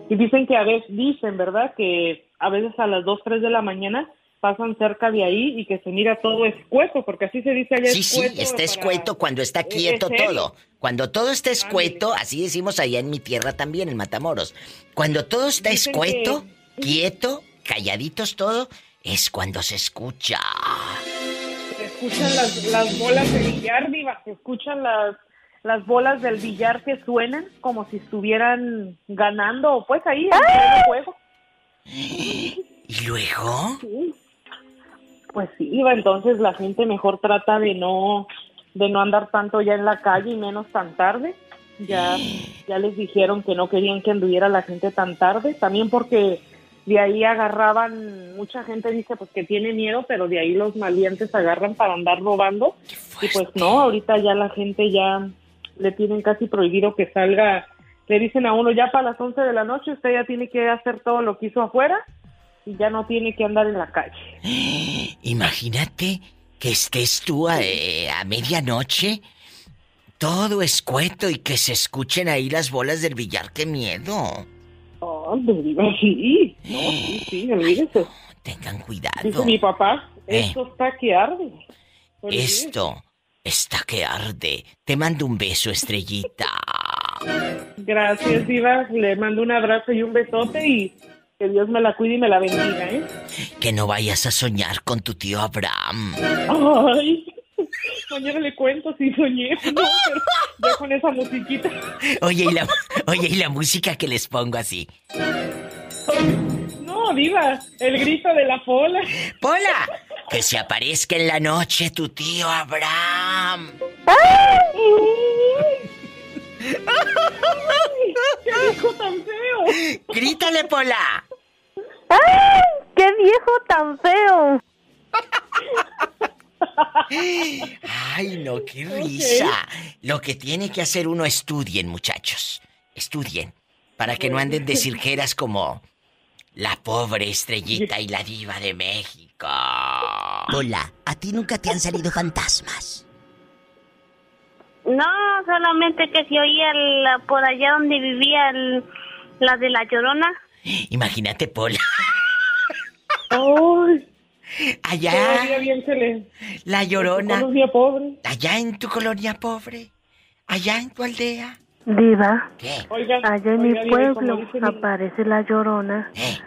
Speaker 1: Y dicen que a veces, dicen, ¿verdad? Que a veces a las 2, 3 de la mañana pasan cerca de ahí y que se mira todo escueto, porque así se dice allá
Speaker 3: Sí, sí, está escueto cuando está quieto todo. Cuando todo está escueto, así decimos allá en mi tierra también, en Matamoros. Cuando todo está
Speaker 1: Dicen
Speaker 3: escueto, quieto, calladitos todo, es cuando se escucha.
Speaker 1: Se escuchan las, las bolas de billar, diva, se escuchan las, las bolas del billar que suenan como si estuvieran ganando, pues ahí, en pleno juego.
Speaker 3: ¿Y luego?
Speaker 1: Sí. Pues sí, Iba, entonces la gente mejor trata de no de no andar tanto ya en la calle y menos tan tarde. Ya ya les dijeron que no querían que anduviera la gente tan tarde, también porque de ahí agarraban mucha gente dice pues que tiene miedo, pero de ahí los malientes agarran para andar robando y pues no, ahorita ya la gente ya le tienen casi prohibido que salga. Le dicen a uno ya para las 11 de la noche usted ya tiene que hacer todo lo que hizo afuera y ya no tiene que andar en la calle.
Speaker 3: Imagínate que estés tú a, eh, a medianoche, todo escueto y que se escuchen ahí las bolas del billar. ¡Qué miedo!
Speaker 1: Oh, sí. No, sí, sí, olvídese.
Speaker 3: Tengan cuidado.
Speaker 1: Dice mi papá,
Speaker 3: Eh.
Speaker 1: esto está que arde.
Speaker 3: Esto está que arde. Te mando un beso, estrellita.
Speaker 1: Gracias, Diva. Le mando un abrazo y un besote y que Dios me la cuide y me la bendiga, ¿eh?
Speaker 3: Que no vayas a soñar con tu tío Abraham.
Speaker 1: Ay, mañana le cuento si soñé. No, pero ya con esa musiquita.
Speaker 3: Oye, y la, oye, y la música que les pongo así.
Speaker 1: No, Diva, el grito de la pola.
Speaker 3: ¡Pola! Que se aparezca en la noche tu tío Abraham.
Speaker 1: ¡Qué viejo tan feo!
Speaker 3: ¡Grítale, Pola!
Speaker 4: ¡Ay! ¡Qué viejo tan feo!
Speaker 3: Ay, no, qué risa. Lo que tiene que hacer uno, estudien, muchachos. Estudien. Para que no anden de cirqueras como la pobre estrellita y la diva de México. Hola, ¿a ti nunca te han salido fantasmas?
Speaker 9: No, solamente que si oía el- por allá donde vivía el- la de la llorona.
Speaker 3: Imagínate, Pola.
Speaker 1: ¡Ay!
Speaker 3: Allá,
Speaker 1: bien se le...
Speaker 3: la llorona.
Speaker 1: colonia pobre.
Speaker 3: Allá en tu colonia pobre. Allá en tu aldea.
Speaker 4: Diva,
Speaker 3: ¿Qué?
Speaker 1: Oiga,
Speaker 4: allá en
Speaker 1: oiga,
Speaker 4: mi pueblo
Speaker 1: dice
Speaker 4: aparece la llorona,
Speaker 3: ¿Eh?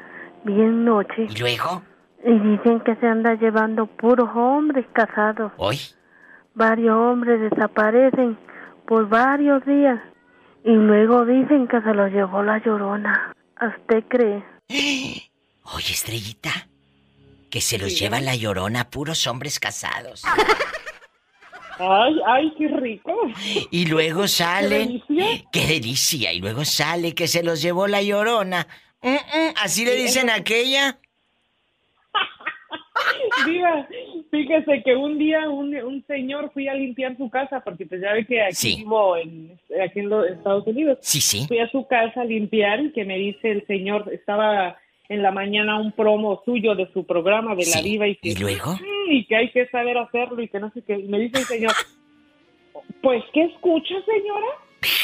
Speaker 4: bien noche,
Speaker 3: ¿Y luego?
Speaker 4: y dicen que se anda llevando puros hombres casados.
Speaker 3: ¿Hoy?
Speaker 4: Varios hombres desaparecen por varios días y luego dicen que se los llevó la llorona. ¿A ¿Usted cree?
Speaker 3: Oye, estrellita. Que se los lleva la llorona puros hombres casados.
Speaker 1: Ay, ay, qué rico.
Speaker 3: Y luego salen.
Speaker 1: ¿Qué delicia?
Speaker 3: ¡Qué delicia! Y luego sale que se los llevó la llorona. Mm, mm, ¿Así le dicen a aquella?
Speaker 1: Diva, fíjese que un día un, un señor fui a limpiar su casa, porque pues ya ve que aquí
Speaker 3: Sí.
Speaker 1: vivo en, aquí en los Estados Unidos.
Speaker 3: Sí, sí.
Speaker 1: Fui a su casa a limpiar y que me dice el señor, estaba en la mañana un promo suyo de su programa de la diva y que,
Speaker 3: ¿Y luego?
Speaker 1: "Mm, y que hay que saber hacerlo y que no sé qué. Y me dice el señor, pues, ¿qué escucha, señora?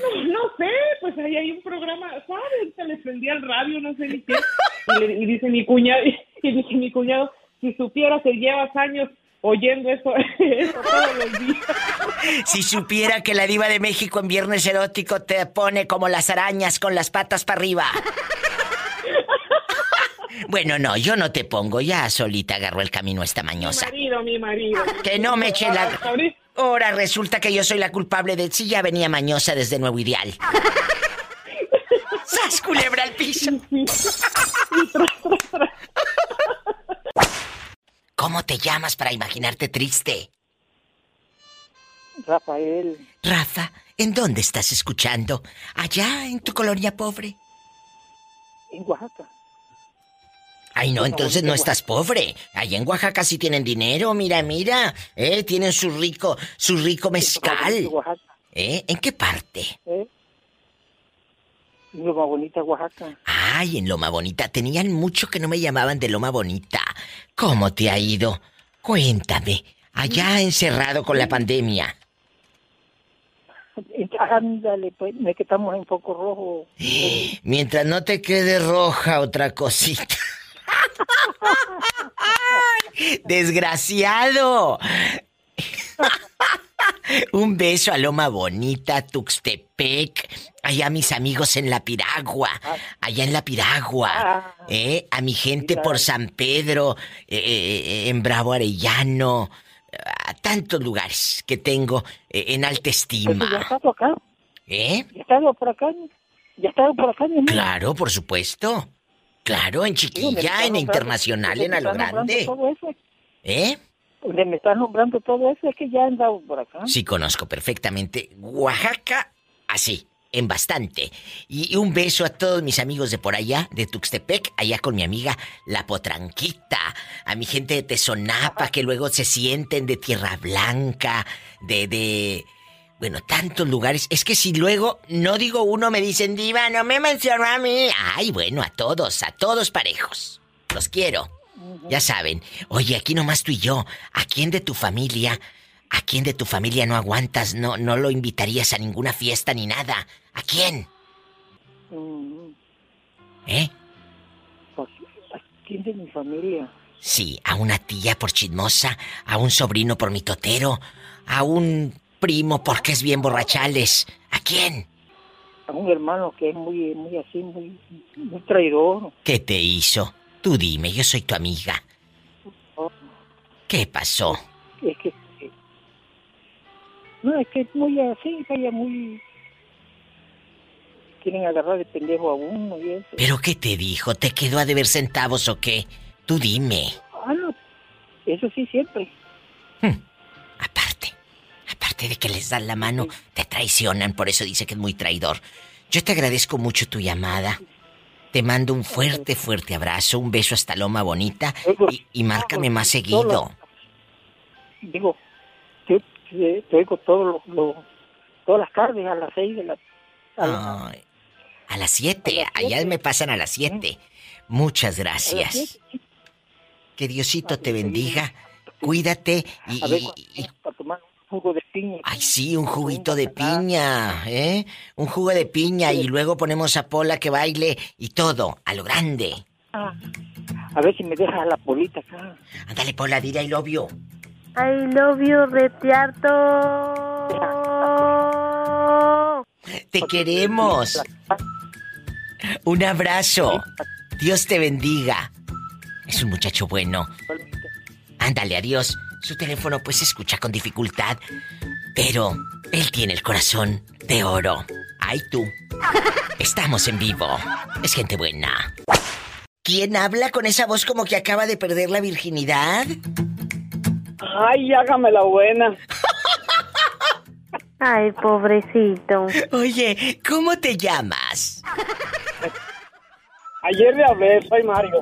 Speaker 1: No, no sé, pues ahí hay un programa, ¿sabes? Se le prendía el radio, no sé ni qué. Y, le- y dice mi cuñado, y dice mi cuñado, si supiera que llevas años oyendo eso, eso todos los días.
Speaker 3: Si supiera que la diva de México en Viernes Erótico te pone como las arañas con las patas para arriba. Bueno, no, yo no te pongo. Ya solita agarró el camino esta
Speaker 1: Mi
Speaker 3: mañosa.
Speaker 1: marido, mi marido.
Speaker 3: Que no me eche la... Ahora resulta que yo soy la culpable de... Sí, ya venía mañosa desde Nuevo Ideal. ¡Sas, culebra al piso! ¿Cómo te llamas para imaginarte triste?
Speaker 2: Rafael,
Speaker 3: Rafa, ¿en dónde estás escuchando? ¿Allá en tu colonia pobre?
Speaker 2: en Oaxaca.
Speaker 3: Ay, no, entonces no estás pobre. Allá en Oaxaca sí tienen dinero, mira, mira. Eh, tienen su rico, su rico mezcal. ¿Eh? ¿En qué parte?
Speaker 2: ¿eh? Loma Bonita, Oaxaca.
Speaker 3: Ay, en Loma Bonita. Tenían mucho que no me llamaban de Loma Bonita. ¿Cómo te ha ido? Cuéntame. Allá encerrado con la pandemia.
Speaker 2: Ándale, pues, no es que estamos en foco rojo.
Speaker 3: Mientras no te quede roja otra cosita. Desgraciado. Un beso a Loma Bonita, Tuxtepec, allá a mis amigos en La Piragua, allá en La Piragua, ¿eh? a mi gente por San Pedro, eh, eh, en Bravo Arellano, a tantos lugares que tengo eh, en alta
Speaker 2: Pues,
Speaker 3: estima.
Speaker 2: ¿Ya está por acá?
Speaker 3: ¿Eh?
Speaker 2: ¿Ya por acá? ¿Ya está por acá? mi?
Speaker 3: Claro, por supuesto. Claro, en chiquilla,
Speaker 2: estás
Speaker 3: en internacional, en a lo grande.
Speaker 2: Todo eso,
Speaker 3: ¿Eh?
Speaker 2: Me estás nombrando todo eso es que ya han andado por acá.
Speaker 3: Sí, conozco perfectamente. Oaxaca, así, en bastante. Y, y un beso a todos mis amigos de por allá, de Tuxtepec, allá con mi amiga La Potranquita. A mi gente de Tezonapa, que luego se sienten de Tierra Blanca, de, de. Bueno, tantos lugares. Es que si luego no digo uno, me dicen, Diva, no me mencionó a mí. Ay, bueno, a todos, a todos parejos. Los quiero. Ya saben. Oye, aquí nomás tú y yo. ¿A quién de tu familia? ¿A quién de tu familia no aguantas? No, no lo invitarías a ninguna fiesta ni nada. ¿A quién?
Speaker 2: Mm,
Speaker 3: ¿Eh?
Speaker 2: pues, ¿a ¿Quién de mi familia?
Speaker 3: Sí, a una tía por chismosa, a un sobrino por mitotero, a un primo porque es bien borrachales. ¿A quién?
Speaker 2: A un hermano que es muy, muy así, muy, muy traidor.
Speaker 3: ¿Qué te hizo? Tú dime, yo soy tu amiga. ¿Qué pasó?
Speaker 2: Es que... No, es que es muy así, vaya, muy... Quieren agarrar de pendejo a uno y eso.
Speaker 3: ¿Pero qué te dijo? ¿Te quedó a deber centavos o qué? Tú dime.
Speaker 2: Ah, no, eso sí, siempre.
Speaker 3: Aparte, aparte de que les dan la mano, te traicionan, por eso dice que es muy traidor. Yo te agradezco mucho tu llamada. Te mando un fuerte, fuerte abrazo, un beso hasta Loma Bonita y, y márcame más seguido.
Speaker 2: Digo, yo te, oigo todo lo, lo- todas las tardes a las seis de la... A la-
Speaker 3: Ay, a las siete,
Speaker 2: A
Speaker 3: allá
Speaker 2: siete.
Speaker 3: me pasan a las siete. Muchas gracias. Que Diosito te bendiga. Cuídate y,
Speaker 2: jugo de piña.
Speaker 3: Ay, sí, un juguito de piña, ¿eh? Un jugo de piña y luego ponemos a Pola que baile y todo, a lo grande.
Speaker 2: Ah, a ver si me dejas la polita acá.
Speaker 3: Ándale, Pola, dile I love you.
Speaker 4: I love you, retiarto.
Speaker 3: Te queremos. Un abrazo. Dios te bendiga. Es un muchacho bueno. Ándale, adiós. Su teléfono pues se escucha con dificultad, pero él tiene el corazón de oro. Ay tú. Estamos en vivo. Es gente buena. ¿Quién habla con esa voz como que acaba de perder la virginidad?
Speaker 5: Ay, hágame la buena.
Speaker 4: Ay, pobrecito.
Speaker 3: Oye, ¿cómo te llamas?
Speaker 5: Ayer le hablé, soy Mario.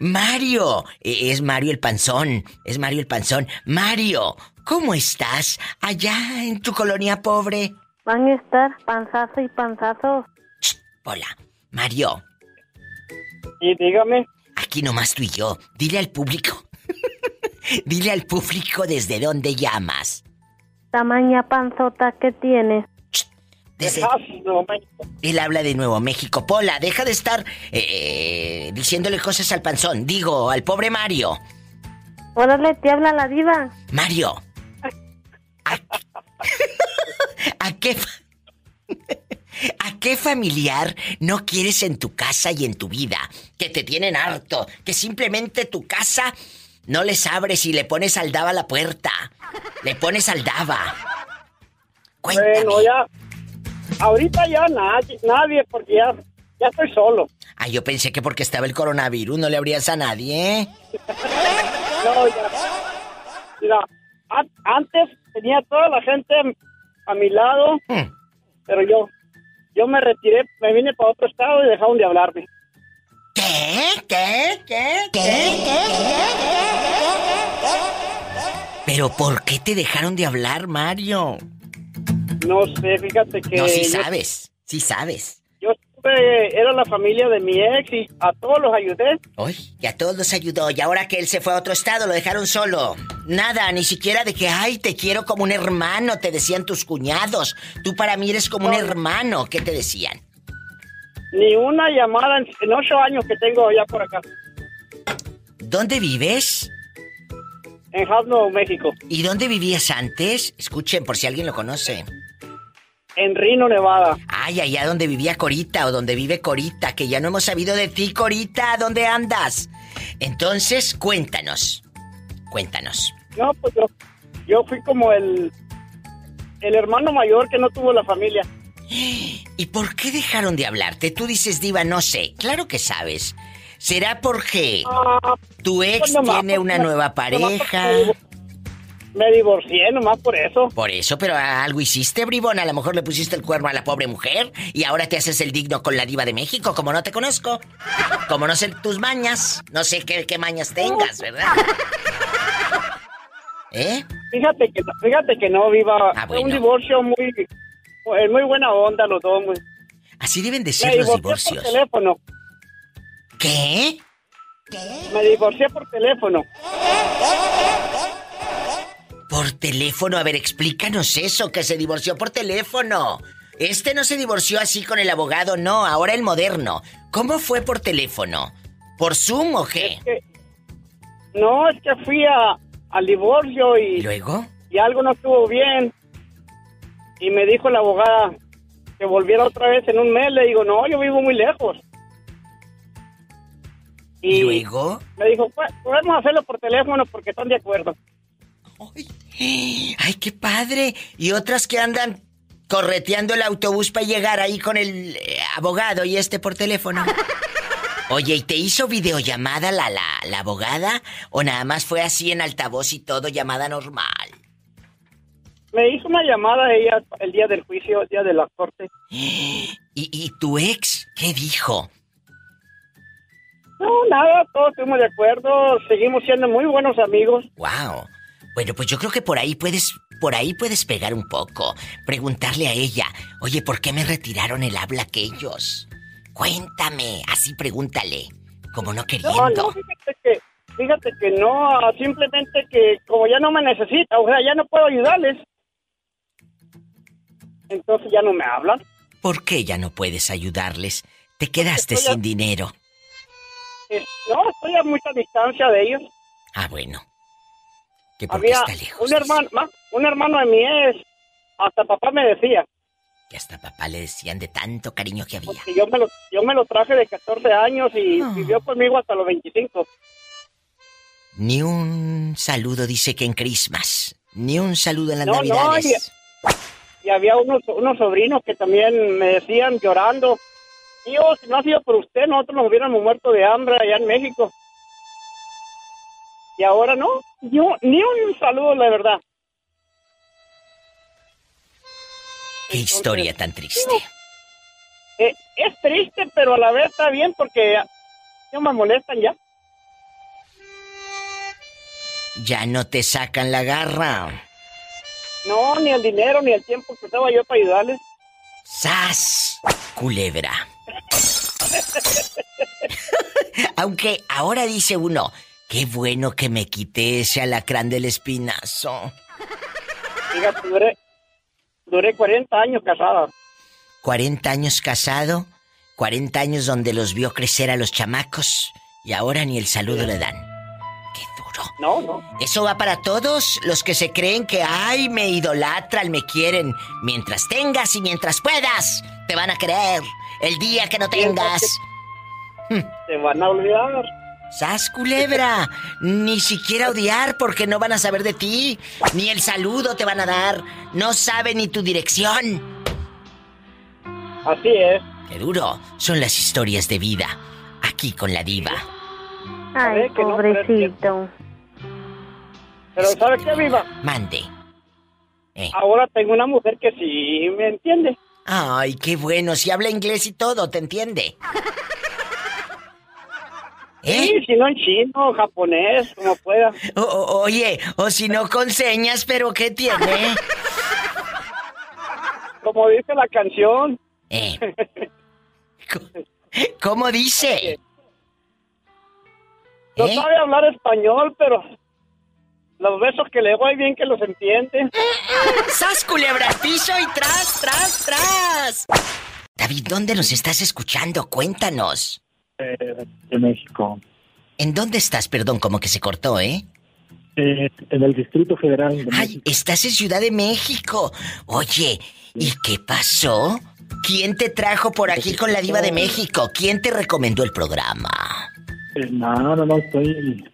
Speaker 3: Mario, Eh, es Mario el Panzón, es Mario el Panzón. Mario, ¿cómo estás allá en tu colonia pobre?
Speaker 4: Van a estar panzazo y panzazo.
Speaker 3: Hola, Mario,
Speaker 5: Y dígame,
Speaker 3: aquí nomás tú y yo. Dile al público. Dile al público desde dónde llamas.
Speaker 4: Tamaña panzota que tienes.
Speaker 5: Nuevo México.
Speaker 3: Él habla de Nuevo México. Pola, deja de estar eh, eh, diciéndole cosas al panzón. Digo, al pobre Mario.
Speaker 4: Órale, te habla la diva.
Speaker 3: Mario. ¿A, ¿A qué ¿A qué familiar no quieres en tu casa y en tu vida? Que te tienen harto, que simplemente tu casa no les abres y le pones aldaba a la puerta. Le pones aldaba. Cuéntame.
Speaker 5: Bueno, ya. Ahorita ya nadie, nadie, porque ya, ya estoy solo.
Speaker 3: Ah, yo pensé que porque estaba el coronavirus no le abrías a nadie, ¿eh?
Speaker 5: No, ya. Mira, an- antes tenía toda la gente a mi lado,
Speaker 3: Hmm.
Speaker 5: pero yo, yo me retiré, me vine para otro estado y dejaron de hablarme.
Speaker 3: ¿Qué? ¿Qué? ¿Qué? ¿Qué? Pero ¿por qué te dejaron de hablar, Mario?
Speaker 5: No sé, fíjate que
Speaker 3: No, sí
Speaker 5: yo-
Speaker 3: sabes, sí sabes.
Speaker 5: yo, tuve, era la familia de mi ex y a todos los ayudé.
Speaker 3: Uy, y a todos los ayudó. Y ahora que él se fue a otro estado, lo dejaron solo. Nada, ni siquiera de que, ay, te quiero como un hermano, te decían tus cuñados. Tú para mí eres como un hermano. ¿Qué te decían?
Speaker 5: Ni una llamada en, ocho años que tengo ya por acá,
Speaker 3: ¿Dónde vives?
Speaker 5: en Hasno, México.
Speaker 3: ¿Y dónde vivías antes? Escuchen, por si alguien lo conoce.
Speaker 5: En Reno, Nevada.
Speaker 3: Ay, allá donde vivía Corita o donde vive Corita, que ya no hemos sabido de ti, Corita, ¿dónde andas? Entonces, cuéntanos. Cuéntanos.
Speaker 5: No, pues yo, yo fui como el, el hermano mayor que no tuvo la familia.
Speaker 3: ¿Y por qué dejaron de hablarte? Tú dices, Diva, no sé. Claro que sabes. ¿Será porque
Speaker 5: Ah,
Speaker 3: tu ex
Speaker 5: pues
Speaker 3: tiene una nueva pareja?
Speaker 5: Me divorcié nomás por eso.
Speaker 3: Por eso, pero algo hiciste, bribón. A lo mejor le pusiste el cuerno a la pobre mujer y ahora te haces el digno con la diva de México, como no te conozco. Como no sé tus mañas. No sé qué, qué mañas tengas, ¿verdad? ¿Eh?
Speaker 5: Fíjate que, fíjate que no, viva.
Speaker 3: Ah,
Speaker 5: Fue un divorcio muy, en muy buena onda los dos. Muy.
Speaker 3: Así deben de
Speaker 5: Me
Speaker 3: ser los
Speaker 5: divorcié
Speaker 3: divorcios.
Speaker 5: por teléfono.
Speaker 3: ¿Qué?
Speaker 5: Me divorcié por teléfono.
Speaker 3: Por teléfono, a ver, explícanos eso, que se divorció por teléfono. Este no se divorció así con el abogado, no, ahora el moderno. ¿Cómo fue por teléfono? ¿Por Zoom o qué?
Speaker 5: Es que- no, es que fui a, al divorcio
Speaker 3: ¿Y
Speaker 5: y,
Speaker 3: luego?
Speaker 5: y algo no estuvo bien. Y me dijo la abogada que volviera otra vez en un mes. Le digo, no, yo vivo muy lejos.
Speaker 3: ¿Y
Speaker 5: Y
Speaker 3: luego?
Speaker 5: me dijo, "Pues, podemos hacerlo por teléfono porque están de acuerdo.
Speaker 3: Ay, ay, qué padre. Y otras que andan correteando el autobús para llegar ahí con el eh, abogado y este por teléfono. Oye, ¿y te hizo videollamada la, la, la abogada? ¿O nada más fue así en altavoz y todo, llamada normal?
Speaker 5: Me hizo una llamada ella el día del juicio, el día de la corte.
Speaker 3: ¿Y, y tu ex qué dijo?
Speaker 5: No, nada, todos estuvimos de acuerdo, seguimos siendo muy buenos amigos.
Speaker 3: Wow. Bueno, pues yo creo que por ahí puedes, por ahí puedes pegar un poco. Preguntarle a ella, oye, ¿por qué me retiraron el habla aquellos? Cuéntame, así pregúntale, como no queriendo.
Speaker 5: No, no, fíjate que, fíjate que no, ah, simplemente que como ya no me necesita, o sea, ya no puedo ayudarles. Entonces ya no me hablan.
Speaker 3: ¿Por qué ya no puedes ayudarles? Te quedaste
Speaker 5: Estoy a-
Speaker 3: sin dinero.
Speaker 5: Eh, no, estoy a mucha distancia de ellos.
Speaker 3: Ah, bueno. Que porque
Speaker 5: Había
Speaker 3: está lejos.
Speaker 5: un hermano, ma- un hermano de mi ex, hasta papá me decía,
Speaker 3: Que hasta papá le decían de tanto cariño que había.
Speaker 5: yo me lo, yo me lo traje de 14 años y vivió conmigo hasta los 25.
Speaker 3: Ni un saludo dice que en Christmas. Ni un saludo en las
Speaker 5: No, no,
Speaker 3: navidades.
Speaker 5: Y había unos, unos sobrinos que también me decían llorando, tío, si no ha sido por usted, nosotros nos hubiéramos muerto de hambre allá en México. Y ahora no, yo ni un saludo, la verdad.
Speaker 3: Qué historia tan triste.
Speaker 5: Eh, es triste, pero a la vez está bien porque no me molestan ya.
Speaker 3: Ya no te sacan la garra.
Speaker 5: No, ni el dinero, ni el tiempo que usaba yo para ayudarles.
Speaker 3: ¡Sas! Culebra. Aunque ahora dice uno, qué bueno que me quité ese alacrán del espinazo.
Speaker 5: Fíjate, duré, duré 40 años casada.
Speaker 3: 40 años casado, 40 años donde los vio crecer a los chamacos y ahora ni el saludo le dan. Qué duro.
Speaker 5: No, no.
Speaker 3: Eso va para todos los que se creen que, ay, me idolatran, me quieren. Mientras tengas y mientras puedas, te van a querer. El día que no tengas.
Speaker 5: Te van a olvidar.
Speaker 3: ¡Sas, culebra! Ni siquiera odiar porque no van a saber de ti. Ni el saludo te van a dar. No saben ni tu dirección.
Speaker 5: Así es.
Speaker 3: Qué duro. Son las historias de vida. Aquí con la diva.
Speaker 4: Ay, pobrecito.
Speaker 5: Pero ¿sabe qué, Viva?
Speaker 3: Mande. Eh.
Speaker 5: Ahora tengo una mujer que sí me entiende.
Speaker 3: Ay, qué bueno. Si habla inglés y todo, ¿te entiende? ¿Eh?
Speaker 5: Sí, si no en chino, japonés, como pueda.
Speaker 3: O- o- oye, o si no con señas, pero ¿qué tiene?
Speaker 5: Como dice la canción.
Speaker 3: Eh. ¿Cómo dice?
Speaker 5: No
Speaker 3: ¿Eh?
Speaker 5: sabe hablar español, pero los besos que le doy bien que los entiende.
Speaker 3: ¡Sas culebra piso y tras, tras, tras! David, ¿dónde nos estás escuchando? Cuéntanos.
Speaker 11: De México.
Speaker 3: ¿En dónde estás? Perdón, como que se cortó, ¿eh?
Speaker 11: Eh, en el Distrito Federal de
Speaker 3: Ay,
Speaker 11: México.
Speaker 3: estás en Ciudad de México. Oye, ¿y qué pasó? ¿Quién te trajo por aquí con la diva de México? ¿Quién te recomendó el programa?
Speaker 11: Eh, no, no, no, estoy...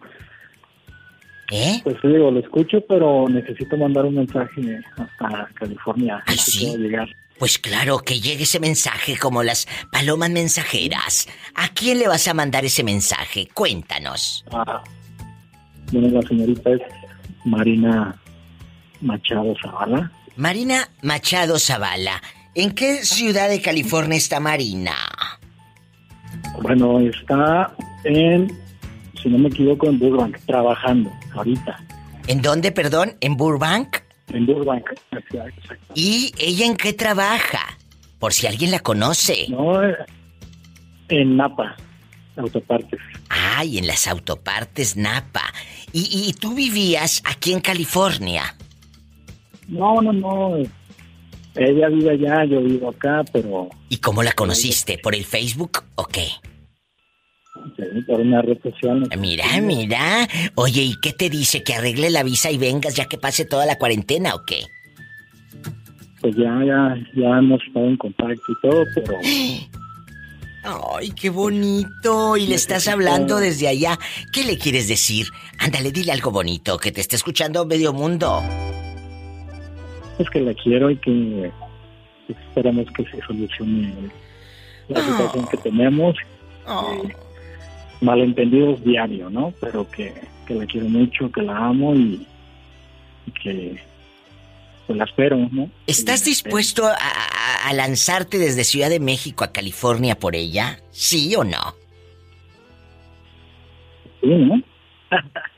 Speaker 3: ¿Eh?
Speaker 11: Pues sí, digo, lo escucho, pero necesito mandar un mensaje hasta California. Que
Speaker 3: sí.
Speaker 11: llegar.
Speaker 3: Pues claro, que llegue ese mensaje como las palomas mensajeras. ¿A quién le vas a mandar ese mensaje? Cuéntanos.
Speaker 11: Ah, bueno, la señorita es Marina Machado Zavala.
Speaker 3: Marina Machado Zavala. ¿En qué ciudad de California está Marina?
Speaker 11: Bueno, está en, si no me equivoco, en Burbank, trabajando ahorita.
Speaker 3: ¿En dónde, perdón? ¿En Burbank?
Speaker 11: En Burbank, exacto.
Speaker 3: ¿Y ella en qué trabaja? Por si alguien la conoce.
Speaker 11: No, eh, en Napa, autopartes.
Speaker 3: Ay, en las autopartes Napa. ¿Y, y tú vivías aquí en California?
Speaker 11: No, no, no. Ella vive allá, yo vivo acá, pero
Speaker 3: ¿Y cómo la conociste? ¿Por el Facebook o qué?
Speaker 11: Sí, por una social.
Speaker 3: Mira, mira. Oye, ¿y qué te dice? ¿Que arregle la visa y vengas ya que pase toda la cuarentena o qué?
Speaker 11: Pues ya, ya, ya hemos estado en contacto y todo, pero
Speaker 3: Ay, qué bonito. Y le estás hablando desde allá. ¿Qué le quieres decir? Ándale, dile algo bonito, que te esté escuchando medio mundo.
Speaker 11: es que la quiero y que esperamos que se solucione la situación que tenemos.
Speaker 3: Oh.
Speaker 11: Malentendidos diario, ¿no? Pero que, que la quiero mucho, que la amo y, y que pues la espero, ¿no?
Speaker 3: ¿Estás dispuesto a lanzarte desde Ciudad de México a California por ella? ¿Sí o no?
Speaker 11: Sí, ¿no?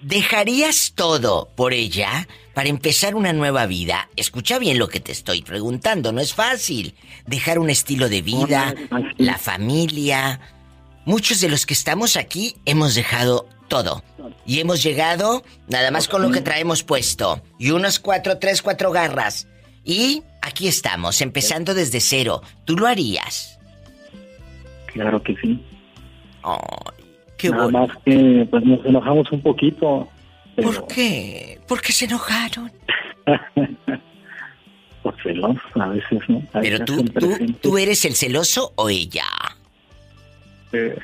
Speaker 3: ¿Dejarías todo por ella para empezar una nueva vida? Escucha bien lo que te estoy preguntando, no es fácil. Dejar un estilo de vida, la familia. Muchos de los que estamos aquí hemos dejado todo. Y hemos llegado nada más con lo que traemos puesto. Y unos cuatro, tres, cuatro garras. Y aquí estamos, empezando desde cero. ¿Tú lo harías?
Speaker 11: Claro que sí.
Speaker 3: Ay, qué
Speaker 11: Nada
Speaker 3: bueno.
Speaker 11: más que pues nos enojamos un poquito. Pero,
Speaker 3: ¿Por qué? ¿Por qué se enojaron?
Speaker 11: por celos, a veces, ¿no?
Speaker 3: Pero tú, tú, tú eres el celoso o ella.
Speaker 11: Eh,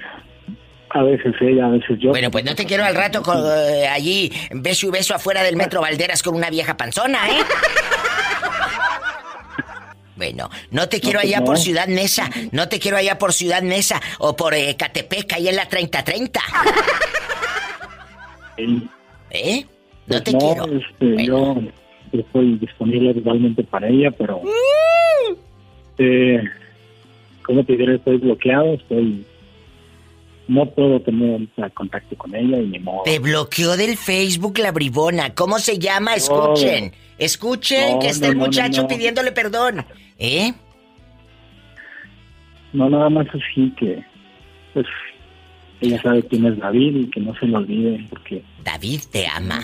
Speaker 11: a veces ella, a veces yo.
Speaker 3: Bueno, pues no te quiero al rato con, eh, allí beso y beso afuera del metro Valderas con una vieja panzona, ¿eh? Bueno, no te quiero
Speaker 11: pues
Speaker 3: allá
Speaker 11: no.
Speaker 3: por Ciudad Nesa, no te quiero allá por Ciudad Nesa o por eh, Catepec, ahí en la 3030.
Speaker 11: Sí.
Speaker 3: ¿Eh? No
Speaker 11: Pues
Speaker 3: te quiero.
Speaker 11: este, yo estoy disponible totalmente para ella, pero... Eh, ¿Cómo te diré? Estoy bloqueado, estoy... No puedo tener contacto con ella y ni modo.
Speaker 3: Te bloqueó del Facebook la bribona. ¿Cómo se llama? Escuchen. Escuchen
Speaker 11: No,
Speaker 3: que está
Speaker 11: no,
Speaker 3: el muchacho
Speaker 11: no.
Speaker 3: pidiéndole perdón. ¿Eh?
Speaker 11: No, nada más así que... Pues ella sabe quién es David y que no se lo olvide porque...
Speaker 3: David te ama.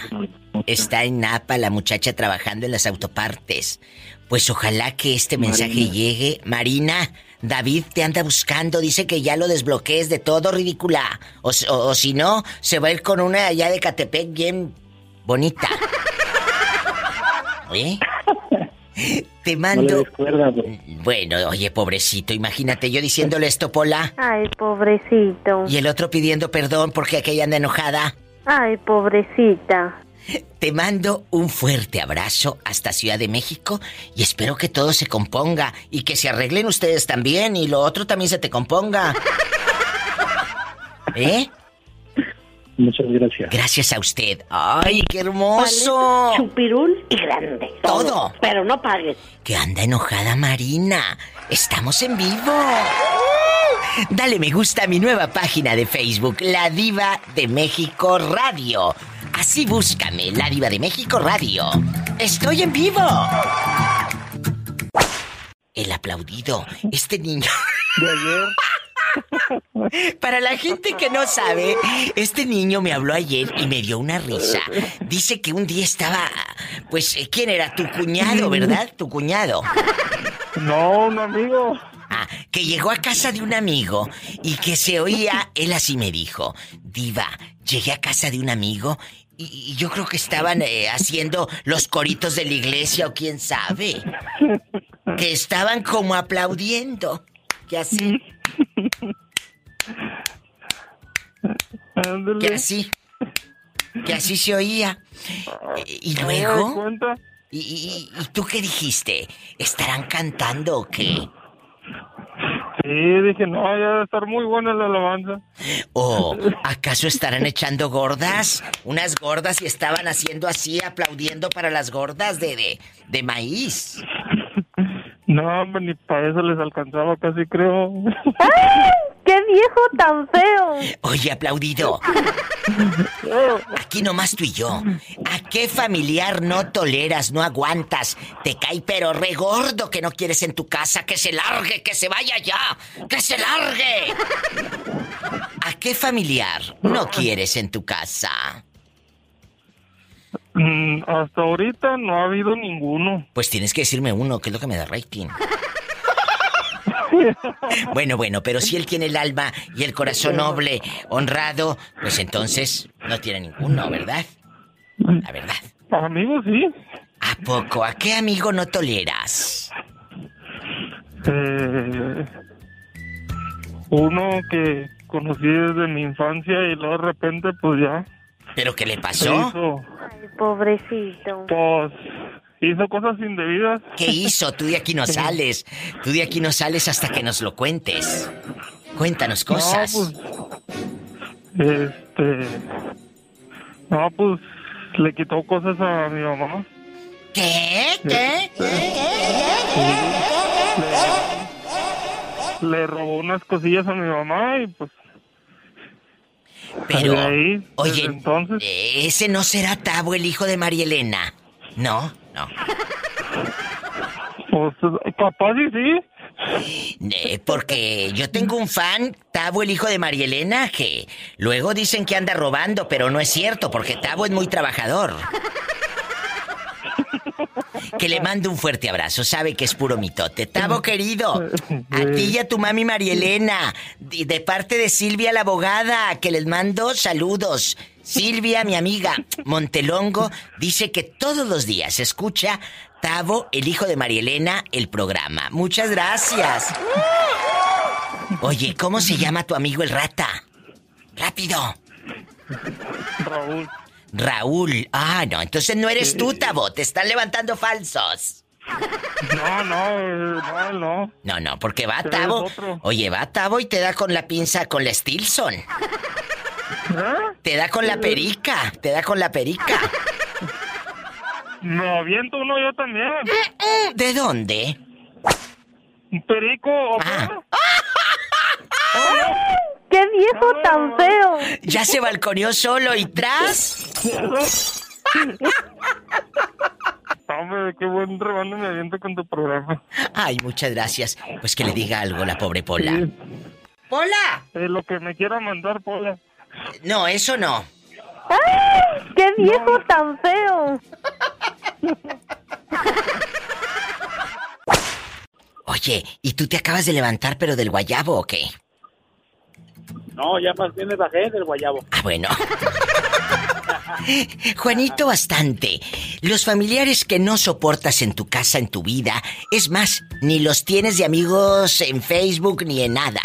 Speaker 3: Está en Napa la muchacha trabajando en las autopartes. Pues ojalá que este mensaje
Speaker 11: Marina.
Speaker 3: llegue. Marina, David te anda buscando, dice que ya lo desbloquees de todo, ridícula. O, o- o si no, se va a ir con una allá de Catepec bien bonita. ¿Eh? Te
Speaker 11: No le
Speaker 3: mando...
Speaker 11: cuerda, pero-
Speaker 3: Bueno, oye, pobrecito, imagínate yo diciéndole esto, Pola,
Speaker 4: Ay, pobrecito.
Speaker 3: y el otro pidiendo perdón porque aquella anda enojada.
Speaker 4: Ay, pobrecita.
Speaker 3: Te mando un fuerte abrazo hasta Ciudad de México y espero que todo se componga y que se arreglen ustedes también y lo otro también se te componga. ¿Eh?
Speaker 11: Muchas gracias.
Speaker 3: Gracias a usted. ¡Ay, qué hermoso!
Speaker 8: Chupirul y grande.
Speaker 3: Todo.
Speaker 8: Pero no pagues.
Speaker 3: Que anda enojada Marina. Estamos en vivo. Dale me gusta a mi nueva página de Facebook, La Diva de México Radio. Así búscame, La Diva de México Radio. Estoy en vivo. El aplaudido, este niño.
Speaker 11: De ayer,
Speaker 3: Para la gente que no sabe, este niño me habló ayer y me dio una risa. Dice que un día estaba, pues, eh, ¿quién era? Tu cuñado, ¿verdad? Tu cuñado.
Speaker 12: No, un amigo.
Speaker 3: Ah, que llegó a casa de un amigo y que se oía, él así me dijo, Diva, llegué a casa de un amigo y, y yo creo que estaban eh, haciendo los coritos de la iglesia o quién sabe. Que estaban como aplaudiendo. Que así. Que así. Que así se oía. Y luego. y- y tú qué dijiste? ¿Estarán cantando o qué?
Speaker 12: Sí, dije, no, ya debe estar muy buena la alabanza.
Speaker 3: ¿O acaso estarán echando gordas? Unas gordas y estaban haciendo así, aplaudiendo para las gordas de, de, de maíz.
Speaker 12: No, hombre, ni para eso les alcanzaba casi, creo.
Speaker 4: ¡Qué viejo tan feo!
Speaker 3: Oye, aplaudido. Aquí nomás tú y yo. ¿A qué familiar no toleras, no aguantas? Te cae pero regordo que no quieres en tu casa, que se largue, que se vaya ya, que se largue. ¿A qué familiar no quieres en tu casa?
Speaker 12: Mm, hasta ahorita no ha habido ninguno.
Speaker 3: Pues tienes que decirme uno, que es lo que me da rating. Bueno, bueno, pero si él tiene el alma y el corazón noble, honrado, pues entonces no tiene ninguno, ¿verdad? La verdad.
Speaker 12: Amigos, sí.
Speaker 3: ¿A poco? ¿A qué amigo no toleras?
Speaker 12: Eh, uno que conocí desde mi infancia y luego de repente, pues ya.
Speaker 3: ¿Pero qué le pasó?
Speaker 4: Ay, pobrecito.
Speaker 12: pues, hizo cosas indebidas.
Speaker 3: ¿Qué hizo? Tú de aquí no sales. Tú de aquí no sales hasta que nos lo cuentes. Cuéntanos cosas.
Speaker 12: No, pues, este. No, pues, le quitó cosas a mi mamá.
Speaker 3: ¿Qué? ¿Qué?
Speaker 12: Le robó unas cosillas a mi mamá y pues.
Speaker 3: Pero,
Speaker 12: ahí,
Speaker 3: oye,
Speaker 12: entonces.
Speaker 3: ese no será Tabo, el hijo de María Elena. No, no.
Speaker 12: Pues, capaz y sí.
Speaker 3: Eh, porque yo tengo un fan, Tabo, el hijo de María Elena, que luego dicen que anda robando, pero no es cierto, porque Tabo es muy trabajador. Que le mando un fuerte abrazo, sabe que es puro mitote. Tabo querido, a ti y a tu mami María Elena, de de parte de Silvia la abogada, que les mando saludos. Silvia, mi amiga Montelongo, dice que todos los días escucha Tavo, el hijo de María Elena, el programa. Muchas gracias. Oye, ¿cómo se llama tu amigo el rata? Rápido.
Speaker 12: Raúl.
Speaker 3: Raúl. Ah, no, entonces no eres tú, Tavo. Te están levantando falsos.
Speaker 12: No, no, no, no.
Speaker 3: No, no, porque va Tavo. Oye, va Tavo y te da con la pinza con la Stilson.
Speaker 12: ¿Eh?
Speaker 3: Te da con la perica. Te da con la perica.
Speaker 12: Me aviento uno yo también.
Speaker 3: ¿De dónde?
Speaker 12: Un perico. ¿o qué?
Speaker 3: Ah.
Speaker 4: ¡Qué viejo tan feo!
Speaker 3: Ya se balconeó solo y tras.
Speaker 12: Hombre, qué buen rebando me aviento con tu programa.
Speaker 3: Ay, muchas gracias. Pues que le diga algo la pobre Pola. ¡Pola!
Speaker 12: Eh, lo que me quiera mandar, Pola.
Speaker 3: No, eso no.
Speaker 4: ¡Ay! ¡Qué viejo tan feo!
Speaker 3: Oye, ¿y tú te acabas de levantar pero del guayabo o qué?
Speaker 5: No, ya más bien me bajé del guayabo.
Speaker 3: Ah, bueno. Juanito, bastante. Los familiares que no soportas en tu casa, en tu vida, es más, ni los tienes de amigos en Facebook ni en nada.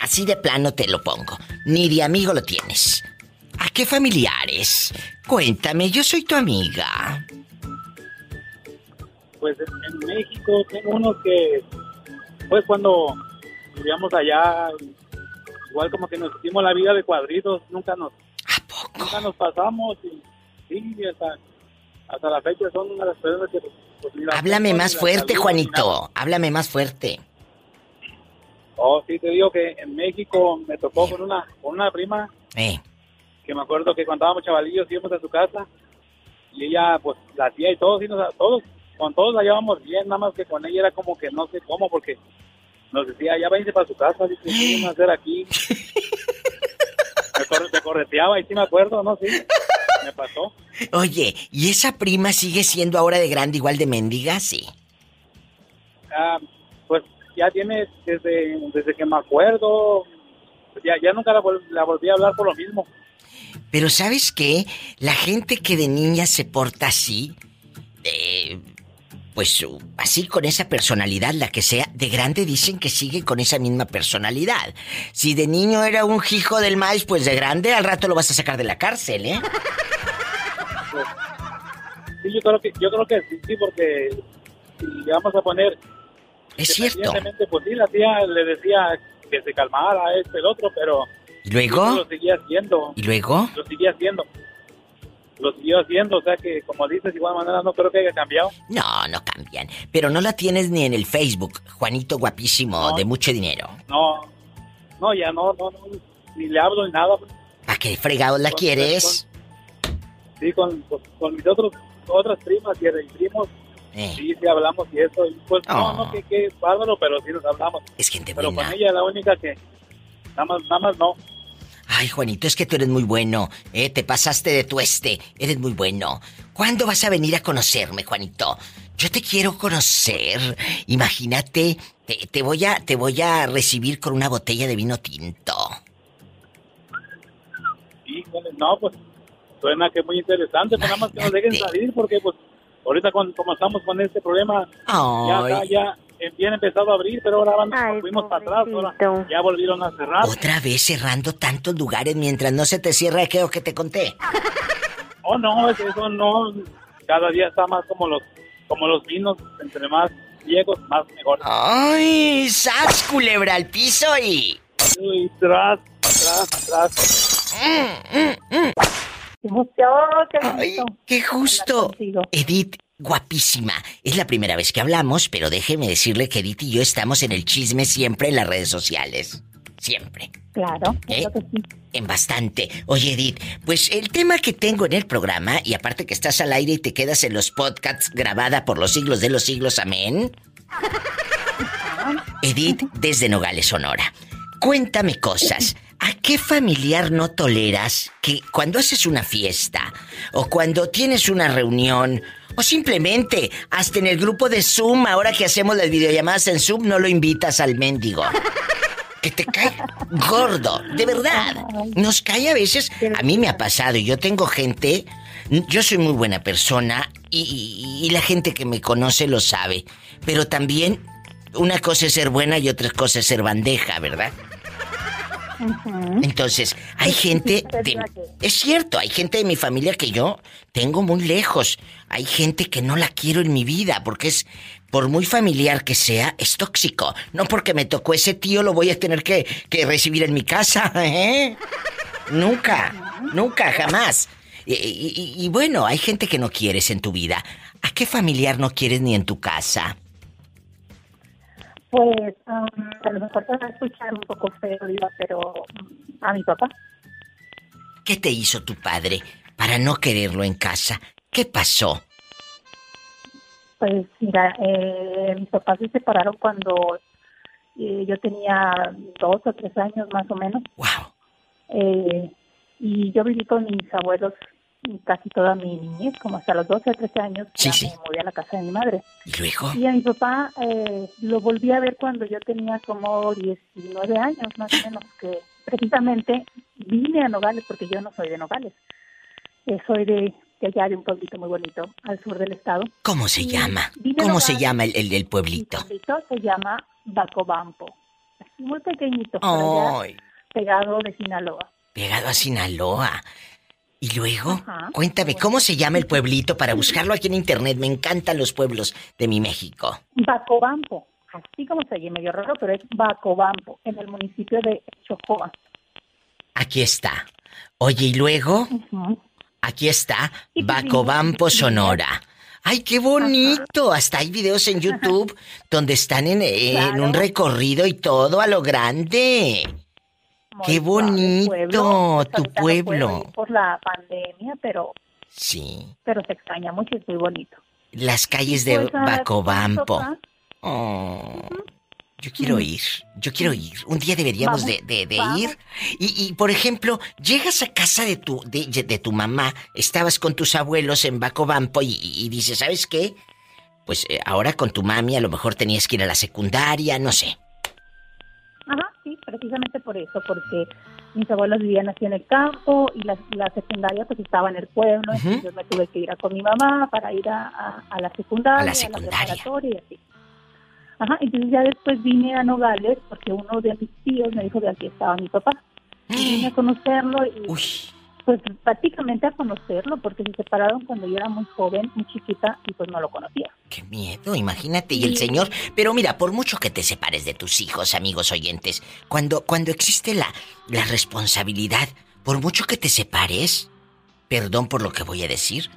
Speaker 3: A- Así de plano te lo pongo. Ni de amigo lo tienes. ¿A qué familiares? Cuéntame, yo soy tu amiga.
Speaker 5: Pues en, México tengo unos que, pues cuando vivíamos allá, igual como que nos hicimos la vida de cuadritos, nunca nos, nunca nos pasamos y sí, hasta, hasta la fecha son una de las personas que... pues,
Speaker 3: Háblame más fuerte. Juanito. Háblame más fuerte.
Speaker 5: Oh, sí, te digo que en México me tocó con una, con una prima
Speaker 3: Eh,
Speaker 5: que me acuerdo que cuando estábamos chavalillos íbamos a su casa y ella pues la hacía y todos, y nos, todos, con todos la llevábamos bien, nada más que con ella era como que no sé cómo porque
Speaker 13: nos decía, ya váyanse para su casa, dice, ¿qué vienen a hacer aquí? me, corre- me correteaba y sí me acuerdo, ¿no? Sí, me pasó.
Speaker 3: Oye, ¿y esa prima sigue siendo ahora de grande igual de mendiga? Sí.
Speaker 13: Ah, ya tiene desde, desde que me acuerdo, ya, ya nunca la, vol- la volví a hablar por lo mismo.
Speaker 3: Pero ¿sabes qué? La gente que de niña se porta así, eh, pues así con esa personalidad, la que sea, de grande dicen que sigue con esa misma personalidad. Si de niño era un hijo del maíz, pues de grande al rato lo vas a sacar de la cárcel, ¿eh?
Speaker 13: Sí, yo creo que, yo creo que sí, sí, porque si le vamos a poner...
Speaker 3: Es cierto.
Speaker 13: Pues sí, la tía le decía que se calmara, este, el otro, pero...
Speaker 3: ¿Y luego?
Speaker 13: Lo seguía haciendo.
Speaker 3: ¿Y luego?
Speaker 13: Lo seguía haciendo. Lo siguió haciendo, o sea que, como dices, de igual manera no creo que haya cambiado.
Speaker 3: No, no cambian. Pero no la tienes ni en el Facebook, Juanito guapísimo, de mucho dinero.
Speaker 13: No, no, ya no, no, no, ni le hablo ni nada.
Speaker 3: ¿Para qué fregado la quieres?
Speaker 13: Sí, con, con, con mis otros, otras primas y y primos,
Speaker 3: Eh.
Speaker 13: sí, sí hablamos y eso. Y pues no,
Speaker 3: Oh.
Speaker 13: no, que, que bárbaro, pero sí nos hablamos.
Speaker 3: Es gente
Speaker 13: Pero
Speaker 3: buena.
Speaker 13: con ella la única que, nada más, nada más no.
Speaker 3: Ay, Juanito, es que tú eres muy bueno, ¿eh? Te pasaste de tueste, eres muy bueno. ¿Cuándo vas a venir a conocerme, Juanito? Yo te quiero conocer. Imagínate, te, te voy a, te voy a recibir con una botella de vino tinto.
Speaker 13: Híjole, no, pues suena que es muy interesante, pero nada más que nos dejen salir porque pues ahorita con, como estamos con este problema, ya
Speaker 3: Ay.
Speaker 13: acá ya eh, bien empezado a abrir, pero ahora van, nos fuimos para atrás, ahora ya volvieron a cerrar.
Speaker 3: Otra vez cerrando tantos lugares mientras no se te cierra aquello que te conté.
Speaker 13: Oh, no, es- eso no, cada día está más como los, como los vinos, entre más viejos, más mejor.
Speaker 3: ¡Ay! ¡Sas, culebra al piso y...
Speaker 13: Uy, tras, tras, tras.
Speaker 3: Ay, qué justo. Edith, guapísima. Es la primera vez que hablamos, pero déjeme decirle que Edith y yo estamos en el chisme siempre en las redes sociales. Siempre.
Speaker 14: Claro,
Speaker 3: ¿Eh?
Speaker 14: claro que sí.
Speaker 3: En bastante. Oye, Edith, pues el tema que tengo en el programa, y aparte que estás al aire y te quedas en los podcasts grabada por los siglos de los siglos, amén. Edith, desde Nogales, Sonora. Cuéntame cosas. ¿A qué familiar no toleras que cuando haces una fiesta o cuando tienes una reunión o simplemente hasta en el grupo de Zoom, ahora que hacemos las videollamadas en Zoom, no lo invitas al mendigo? Que te cae gordo, de verdad. Nos cae a veces. A mí me ha pasado y yo tengo gente. Yo soy muy buena persona y, y- la gente que me conoce lo sabe. Pero también una cosa es ser buena y otra cosa es ser bandeja, ¿verdad? Entonces, hay gente de- es cierto, hay gente de mi familia que yo tengo muy lejos. Hay gente que no la quiero en mi vida porque es por muy familiar que sea, es tóxico. No porque me tocó ese tío lo voy a tener que, que recibir en mi casa, ¿eh? Nunca, nunca, jamás. Y, y- y- y bueno, hay gente que no quieres en tu vida. ¿A qué familiar no quieres ni en tu casa?
Speaker 14: Pues um, a lo mejor te va a escuchar un poco feo, pero a mi papá.
Speaker 3: ¿Qué te hizo tu padre para no quererlo en casa? ¿Qué pasó?
Speaker 14: Pues mira, eh, mis papás se separaron cuando eh, yo tenía dos o tres años más o menos.
Speaker 3: Wow.
Speaker 14: Eh, y yo viví con mis abuelos casi toda mi niñez, como hasta los 12 o 13 años.
Speaker 3: Sí, sí.
Speaker 14: Me mudé a la casa de mi madre.
Speaker 3: ¿Y luego?
Speaker 14: Y a mi papá eh, lo volví a ver cuando yo tenía como 19 años, más o menos, que precisamente vine a Nogales, porque yo no soy de Nogales. Eh, soy de, de allá, de un pueblito muy bonito, al sur del estado.
Speaker 3: ¿Cómo se
Speaker 14: Y
Speaker 3: llama? ¿Cómo se
Speaker 14: Nogales.
Speaker 3: llama el, el del pueblito?
Speaker 14: pueblito se llama Bacobampo. Muy pequeñito, allá, pegado de Sinaloa.
Speaker 3: pegado a Sinaloa. ¿Y luego?
Speaker 14: Ajá.
Speaker 3: Cuéntame, ¿cómo se llama el pueblito para buscarlo aquí en internet? Me encantan los pueblos de mi México.
Speaker 14: Bacobampo, así como se oye medio raro, pero es Bacobampo, en el municipio de Chocoa.
Speaker 3: Aquí está. Oye, ¿y luego? Aquí está, Bacobampo, Sonora. ¡Ay, qué bonito! Hasta hay videos en YouTube donde están en, en un recorrido y todo a lo grande. ¡Qué bonito!
Speaker 14: Pues
Speaker 3: Tu pueblo.
Speaker 14: por la pandemia, pero
Speaker 3: Sí.
Speaker 14: pero se extraña mucho y es muy bonito.
Speaker 3: Las calles de
Speaker 14: Pues,
Speaker 3: Bacobampo. Oh. Yo quiero ir, yo quiero ir. Un día deberíamos
Speaker 14: Vamos,
Speaker 3: de, de- de
Speaker 14: vamos.
Speaker 3: ir. Y, y, por ejemplo, llegas a casa de tu, de, de tu mamá, estabas con tus abuelos en Bacobampo y, y dices, ¿sabes qué? Pues eh, ahora con tu mami a lo mejor tenías que ir a la secundaria, no sé.
Speaker 14: Precisamente por eso, porque mis abuelos vivían así en el campo y la, la secundaria pues estaba en el pueblo,
Speaker 3: Ujú.
Speaker 14: entonces yo me tuve que ir a con mi mamá para ir a, a- a la secundaria,
Speaker 3: A la secundaria.
Speaker 14: preparatoria y así. Ajá, entonces ya después vine a Nogales porque uno de mis tíos me dijo que aquí estaba mi papá. Y vine a conocerlo y
Speaker 3: Uy,
Speaker 14: pues prácticamente a conocerlo porque se separaron cuando yo era muy joven, muy chiquita y pues no lo conocía.
Speaker 3: qué miedo, imagínate. Y el señor, pero mira, por mucho que te separes de tus hijos, amigos oyentes, cuando, cuando existe la, la responsabilidad, por mucho que te separes, perdón por lo que voy a decir,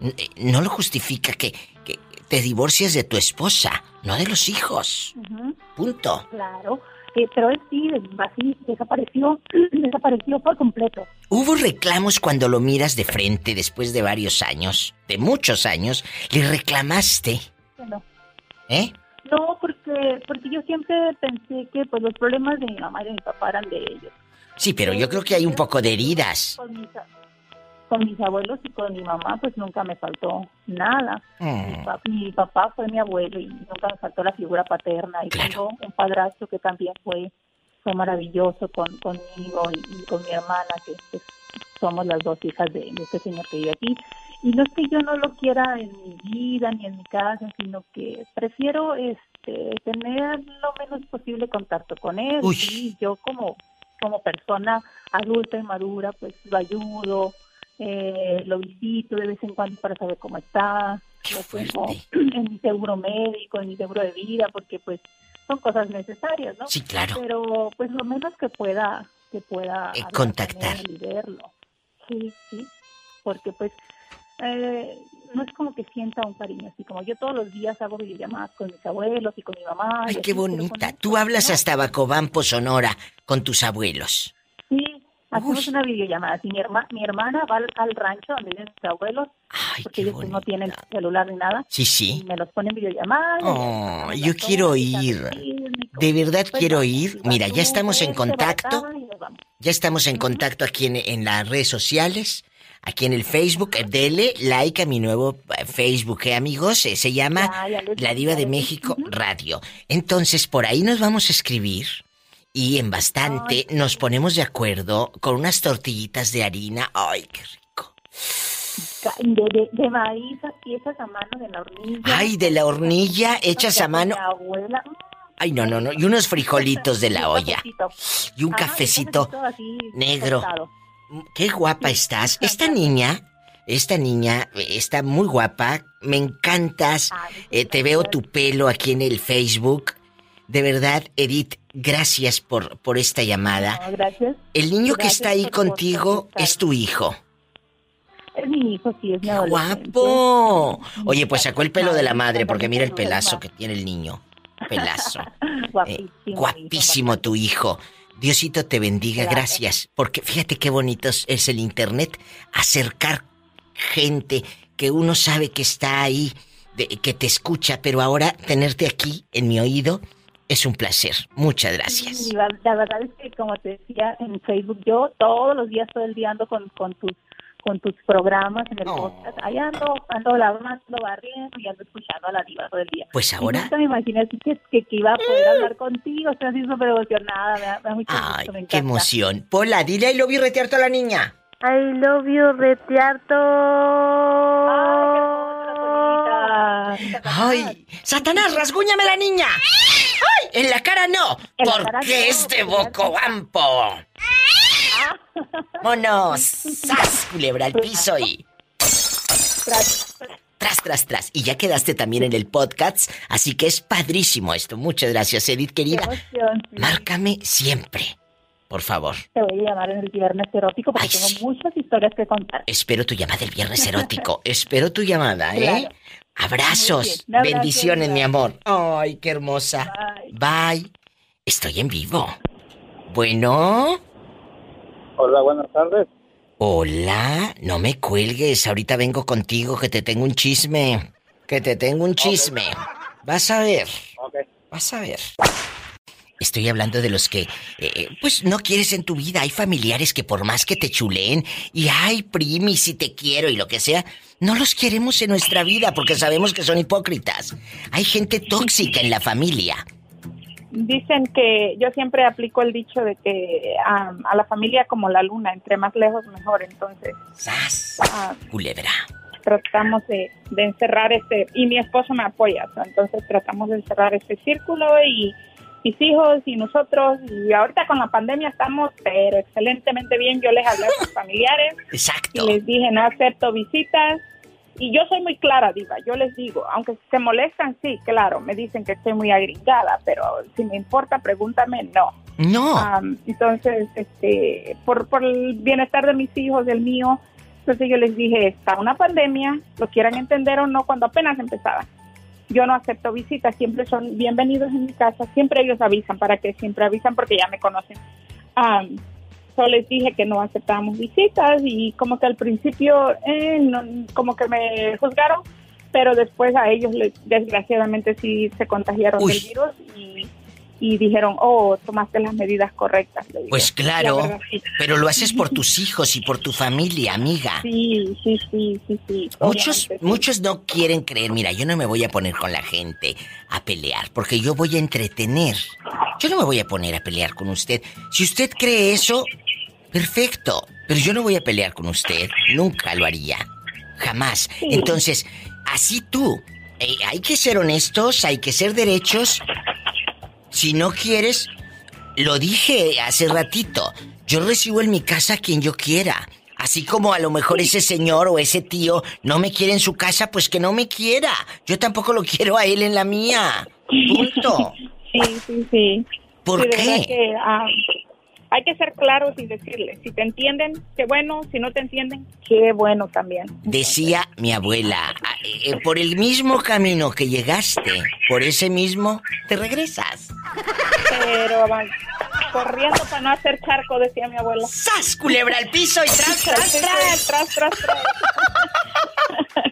Speaker 3: eh, no lo justifica que, que te divorcies de tu esposa, no de los hijos. Punto.
Speaker 14: Claro, eh, pero él sí, así desapareció, desapareció por completo.
Speaker 3: ¿Hubo reclamos cuando lo miras de frente después de varios años, de muchos años? ¿Le reclamaste?
Speaker 14: No,
Speaker 3: ¿Eh?
Speaker 14: no porque, porque yo siempre pensé que pues los problemas de mi mamá y de mi papá eran de ellos.
Speaker 3: Sí, pero yo creo que hay un poco de heridas.
Speaker 14: Con mis, a- con mis abuelos y con mi mamá pues nunca me faltó nada. Mi,
Speaker 3: Mm,
Speaker 14: pa- mi papá fue mi abuelo y nunca me faltó la figura paterna. Y
Speaker 3: Claro.
Speaker 14: tengo un padrastro que también fue, fue maravilloso con, conmigo y, y con mi hermana, que pues, somos las dos hijas de, de este señor que vive aquí. Y no es que yo no lo quiera en mi vida ni en mi casa, sino que prefiero este tener lo menos posible contacto con él.
Speaker 3: Uy.
Speaker 14: Y yo como, como persona adulta y madura, pues lo ayudo, eh, lo visito de vez en cuando para saber cómo está,
Speaker 3: Qué
Speaker 14: tengo en mi seguro médico, en mi seguro de vida, porque pues son cosas necesarias, ¿no?
Speaker 3: Sí, claro.
Speaker 14: Pero pues lo menos que pueda, que pueda
Speaker 3: Eh, contactar.
Speaker 14: y verlo. Sí, sí, porque pues eh, no es como que sienta un cariño, así como yo todos los días hago videollamadas con mis abuelos y con mi mamá.
Speaker 3: Ay, qué
Speaker 14: así,
Speaker 3: bonita. Tú hablas hasta Bacobampo, Sonora, con tus abuelos.
Speaker 14: Sí, hacemos
Speaker 3: Uy.
Speaker 14: una videollamada. Si mi, herma, mi hermana va al, al rancho donde viven mis abuelos,
Speaker 3: Ay,
Speaker 14: porque ellos pues, no tienen celular ni nada,
Speaker 3: Sí,
Speaker 14: y
Speaker 3: sí.
Speaker 14: me los ponen videollamada.
Speaker 3: Oh, yo quiero ir. De verdad
Speaker 14: Pues,
Speaker 3: quiero ir. Mira, ya estamos en contacto. Ya estamos en contacto aquí en, en las redes sociales, aquí en el Facebook. Dele like a mi nuevo eh, Facebook, ¿eh, amigos? Eh, Se llama La Diva de. México. Radio. Entonces, por ahí nos vamos a escribir y en bastante nos ponemos de acuerdo con unas tortillitas de harina. ¡Ay, qué rico!
Speaker 14: De, de, de maíz hechas a mano de la hornilla.
Speaker 3: ¡Ay, de la hornilla hechas a mano!
Speaker 14: Abuela. mm,
Speaker 3: ¡Ay, no, no, no! Y unos frijolitos de la
Speaker 14: un
Speaker 3: olla. Y un cafecito negro.
Speaker 14: tostado.
Speaker 3: Qué guapa estás. Esta niña, esta niña eh, está muy guapa. Me encantas. Eh, te veo tu pelo aquí en el Facebook. De verdad, Edith, gracias por, por esta llamada.
Speaker 14: No, gracias.
Speaker 3: El niño que está ahí contigo
Speaker 14: contestar.
Speaker 3: es tu hijo.
Speaker 14: Es mi hijo, sí, es mi
Speaker 3: ¡Qué
Speaker 14: adolescente.
Speaker 3: guapo! Oye, pues sacó el pelo de la madre porque mira el pelazo que tiene el niño. Pelazo. Eh,
Speaker 14: Guapísimo.
Speaker 3: guapísimo tu hijo. Diosito te bendiga,
Speaker 14: Gracias.
Speaker 3: gracias. Porque fíjate qué bonito es- es el internet, acercar gente que uno sabe que está ahí, de- que te escucha, pero ahora tenerte aquí en mi oído es un placer. Muchas gracias.
Speaker 14: Sí, la, la verdad es que, como te decía en Facebook, yo todos los días todo el día ando con, con tus con tus programas en el
Speaker 3: Oh.
Speaker 14: podcast. Ahí ando, ando lavando, barriendo y ando escuchando a la diva todo el día.
Speaker 3: Pues
Speaker 14: Y
Speaker 3: ahora,
Speaker 14: nunca me imaginé así que, que, que iba a poder hablar contigo. Estoy así súper emocionada. Me da, me da mucho gusto,
Speaker 3: ay,
Speaker 14: me
Speaker 3: qué emoción. Pola, dile ahí lo vi retearto a la niña.
Speaker 4: I love you, retiarto.
Speaker 14: Ay,
Speaker 3: Ay, Satanás, rasguñame la niña. Ay, en la cara no,
Speaker 14: En
Speaker 3: porque es de Bocobampo. Monos, sas, culebra al piso y
Speaker 14: Tras-
Speaker 3: tras, tras. Y ya quedaste también en el podcast, así que es padrísimo esto. Muchas gracias, Edith, querida.
Speaker 14: emoción, sí.
Speaker 3: Márcame siempre, por favor.
Speaker 14: Te voy a llamar en el viernes erótico porque
Speaker 3: Ay,
Speaker 14: tengo
Speaker 3: sí.
Speaker 14: muchas historias que contar.
Speaker 3: Espero tu llamada el viernes erótico. Espero tu llamada, ¿eh?
Speaker 14: Claro.
Speaker 3: Abrazos. Bendiciones, mi amor. Ay, qué hermosa.
Speaker 14: Bye.
Speaker 3: Estoy en vivo. Bueno.
Speaker 5: Hola, buenas tardes.
Speaker 3: Hola, no me cuelgues. Ahorita vengo contigo que te tengo un chisme. Que te tengo un chisme. Vas a ver. Vas a ver. Estoy hablando de los que, eh, pues, no quieres en tu vida. Hay familiares que por más que te chuleen y ay, primi, si te quiero y lo que sea, no los queremos en nuestra vida porque sabemos que son hipócritas. Hay gente tóxica en la familia.
Speaker 15: Dicen que yo siempre aplico el dicho de que am, a la familia como la luna, entre más lejos mejor. Entonces,
Speaker 3: ¡Sas!
Speaker 15: ah,
Speaker 3: Culebra.
Speaker 15: tratamos de, de encerrar este, y mi esposo me apoya, so, entonces tratamos de encerrar este círculo y mis hijos y nosotros, y ahorita con la pandemia estamos, pero excelentemente bien, yo les hablé a sus familiares
Speaker 3: Exacto.
Speaker 15: y les dije, no acepto visitas, y yo soy muy clara, Diva, yo les digo, aunque se molestan, sí, claro, me dicen que estoy muy agringada, pero si me importa, pregúntame, no.
Speaker 3: No.
Speaker 15: Am, entonces, este, por, por el bienestar de mis hijos, del mío, entonces yo les dije, está una pandemia, lo quieran entender o no, cuando apenas empezaba. Yo no acepto visitas, siempre son bienvenidos en mi casa, siempre ellos avisan, para que siempre avisan porque ya me conocen. Am, solo les dije que no aceptábamos visitas y como que al principio eh, no- como que me juzgaron, pero después a ellos les- desgraciadamente sí se contagiaron
Speaker 3: Uy.
Speaker 15: del virus y, y dijeron, oh, tomaste las medidas correctas.
Speaker 3: Pues
Speaker 15: La
Speaker 3: claro,
Speaker 15: verdad, sí.
Speaker 3: pero lo haces por tus hijos y por tu familia, amiga.
Speaker 15: Sí, sí, sí, sí, sí.
Speaker 3: Muchos,
Speaker 15: sí.
Speaker 3: muchos no quieren creer. Mira, yo no me voy a poner con la gente a pelear, porque yo voy a entretener. Yo no me voy a poner a pelear con usted. Si usted cree eso, perfecto. Pero yo no voy a pelear con usted. Nunca lo haría. Jamás. Entonces, así tú. eh, hay que ser honestos, hay que ser derechos. Si no quieres, lo dije hace ratito. Yo recibo en mi casa a quien yo quiera. Así como a lo mejor ese señor o ese tío no me quiere en su casa, pues que no me quiera. Yo tampoco lo quiero a él en la mía. Punto.
Speaker 15: Sí, sí, sí.
Speaker 3: ¿Por
Speaker 15: Sí,
Speaker 3: qué?
Speaker 15: que, ah, hay que ser claros y decirles, si te entienden, qué bueno, si no te entienden, qué bueno también.
Speaker 3: Decía mi abuela, "Ah, eh, por el mismo camino que llegaste, por ese mismo te regresas.
Speaker 15: Pero va, corriendo para no hacer charco, decía mi abuela.
Speaker 3: ¡Sas, culebra al piso y tras, tras, tras!
Speaker 15: tras, tras, tras.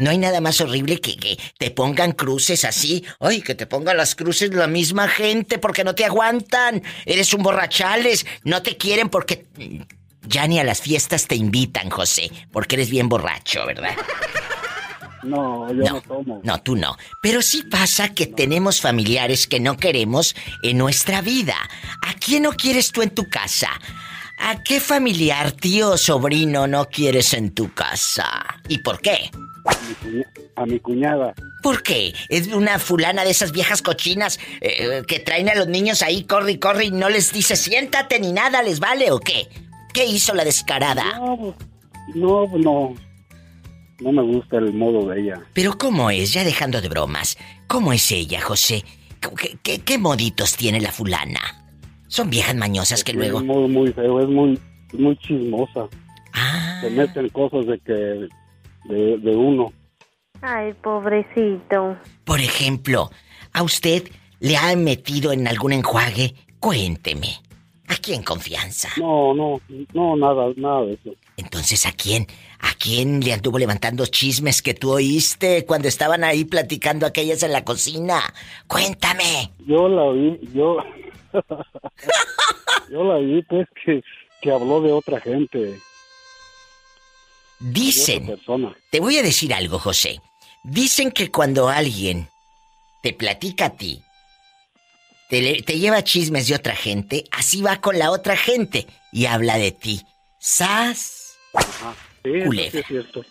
Speaker 3: No hay nada más horrible que que te pongan cruces así. Ay, que te pongan las cruces la misma gente porque no te aguantan. Eres un borrachales. No te quieren porque ya ni a las fiestas te invitan, José. Porque eres bien borracho, ¿verdad?
Speaker 6: No, yo no, tomo.
Speaker 3: No, tú no. Pero sí pasa que tenemos familiares que no queremos en nuestra vida. ¿A quién no quieres tú en tu casa? ¿A qué familiar, tío o sobrino no quieres en tu casa? ¿Y por qué?
Speaker 6: A mi, cuña- a mi cuñada.
Speaker 3: ¿Por qué? Es una fulana de esas viejas cochinas eh, que traen a los niños ahí, corre y corre y no les dice siéntate ni nada, ¿les vale o qué? ¿Qué hizo la descarada?
Speaker 6: No, no, no. No me gusta el modo de ella.
Speaker 3: Pero ¿cómo es? Ya dejando de bromas. ¿Cómo es ella, José? ¿Qué, qué- qué moditos tiene la fulana? Son viejas mañosas que luego...
Speaker 6: Es muy, muy feo, es muy, muy chismosa.
Speaker 3: Ah.
Speaker 6: Se meten cosas de que, de, de uno.
Speaker 4: Ay, pobrecito.
Speaker 3: Por ejemplo, ¿a usted le han metido en algún enjuague? Cuénteme. Aquí en confianza.
Speaker 6: No, no, no, nada, nada de eso.
Speaker 3: Entonces, ¿a quién? ¿A quién le anduvo levantando chismes que tú oíste cuando estaban ahí platicando aquellas en la cocina? Cuéntame.
Speaker 6: Yo la vi, yo, yo la vi pues que, que habló de otra gente.
Speaker 3: Dicen, te voy a decir algo, José. Dicen que cuando alguien te platica a ti, te, le- te lleva chismes de otra gente, así va con la otra gente y habla de ti. ¡Sas!
Speaker 6: Ajá. Sí, eso sí
Speaker 3: Culebra.
Speaker 6: es cierto.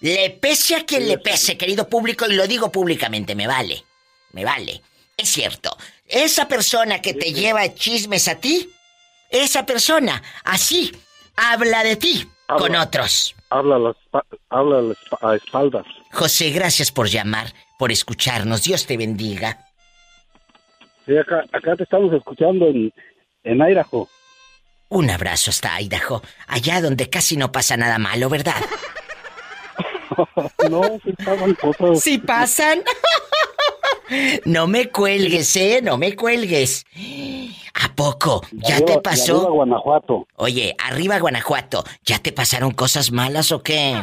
Speaker 3: Le pese a quien le pese, querido público, y lo digo públicamente, me vale. Me vale. Es cierto. Esa persona que te lleva chismes a ti, esa persona, así, habla de ti
Speaker 6: Habla.
Speaker 3: con otros.
Speaker 6: Habla, a las pa- habla a las pa- a espaldas.
Speaker 3: José, gracias por llamar, por escucharnos. Dios te bendiga.
Speaker 6: Sí, acá, acá te estamos escuchando en, en Idaho.
Speaker 3: Un abrazo hasta Idaho, allá donde casi no pasa nada malo, ¿verdad?
Speaker 6: no, sí pasan cosas.
Speaker 3: ¿Sí pasan? No me cuelgues, ¿eh? No me cuelgues. ¿A poco? ¿Ya
Speaker 6: Arriba-
Speaker 3: te
Speaker 6: de arriba
Speaker 3: pasó?
Speaker 6: Guanajuato.
Speaker 3: Oye, arriba Guanajuato, ¿ya te pasaron cosas malas o qué?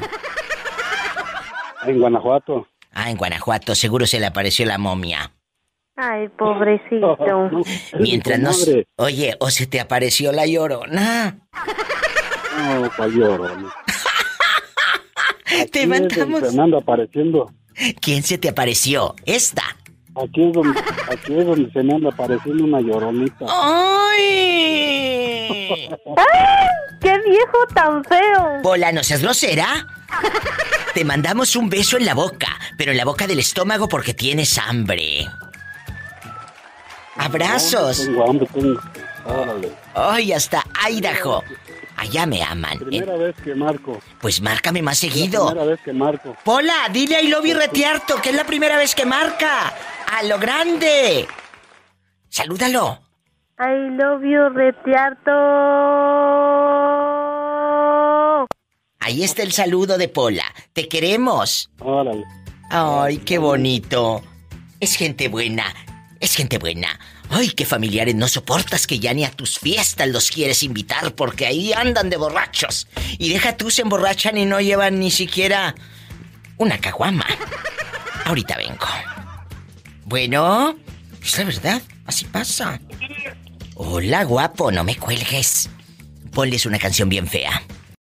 Speaker 6: En Guanajuato.
Speaker 3: Ah, en Guanajuato seguro se le apareció la momia.
Speaker 4: Ay, pobrecito.
Speaker 3: Mientras nos... Oye, ¿o se te apareció la llorona?
Speaker 6: No, pa' llorona.
Speaker 3: Te mandamos...
Speaker 6: Apareciendo.
Speaker 3: ¿Quién se te apareció? Esta.
Speaker 6: Aquí es donde, aquí es donde se me anda apareciendo una lloronita.
Speaker 3: ¡Ay!
Speaker 4: ¡Ay! ¡Qué viejo tan feo!
Speaker 3: Hola, ¿no seas grosera? Te mandamos un beso en la boca, pero en la boca del estómago porque tienes hambre. Abrazos.
Speaker 6: Tengo hambre, tengo. Órale.
Speaker 3: Ay, hasta Idaho. Allá me aman.
Speaker 6: Primera vez que marco.
Speaker 3: Pues márcame más
Speaker 6: La
Speaker 3: seguido.
Speaker 6: primera vez que marco.
Speaker 3: Pola, dile a Ilobi Retiarto que es la primera vez que marca. ¡A lo grande! Salúdalo.
Speaker 4: I love you, Retiarto.
Speaker 3: Ahí está el saludo de Pola. Te queremos.
Speaker 6: Órale.
Speaker 3: Ay, qué bonito. Es gente buena. Es gente buena. Ay, qué familiares no soportas que ya ni a tus fiestas los quieres invitar porque ahí andan de borrachos. Y deja tú se emborrachan y no llevan ni siquiera una caguama. Ahorita vengo. Bueno, es la verdad, así pasa. Hola, guapo, no me cuelgues. Ponles una canción bien fea.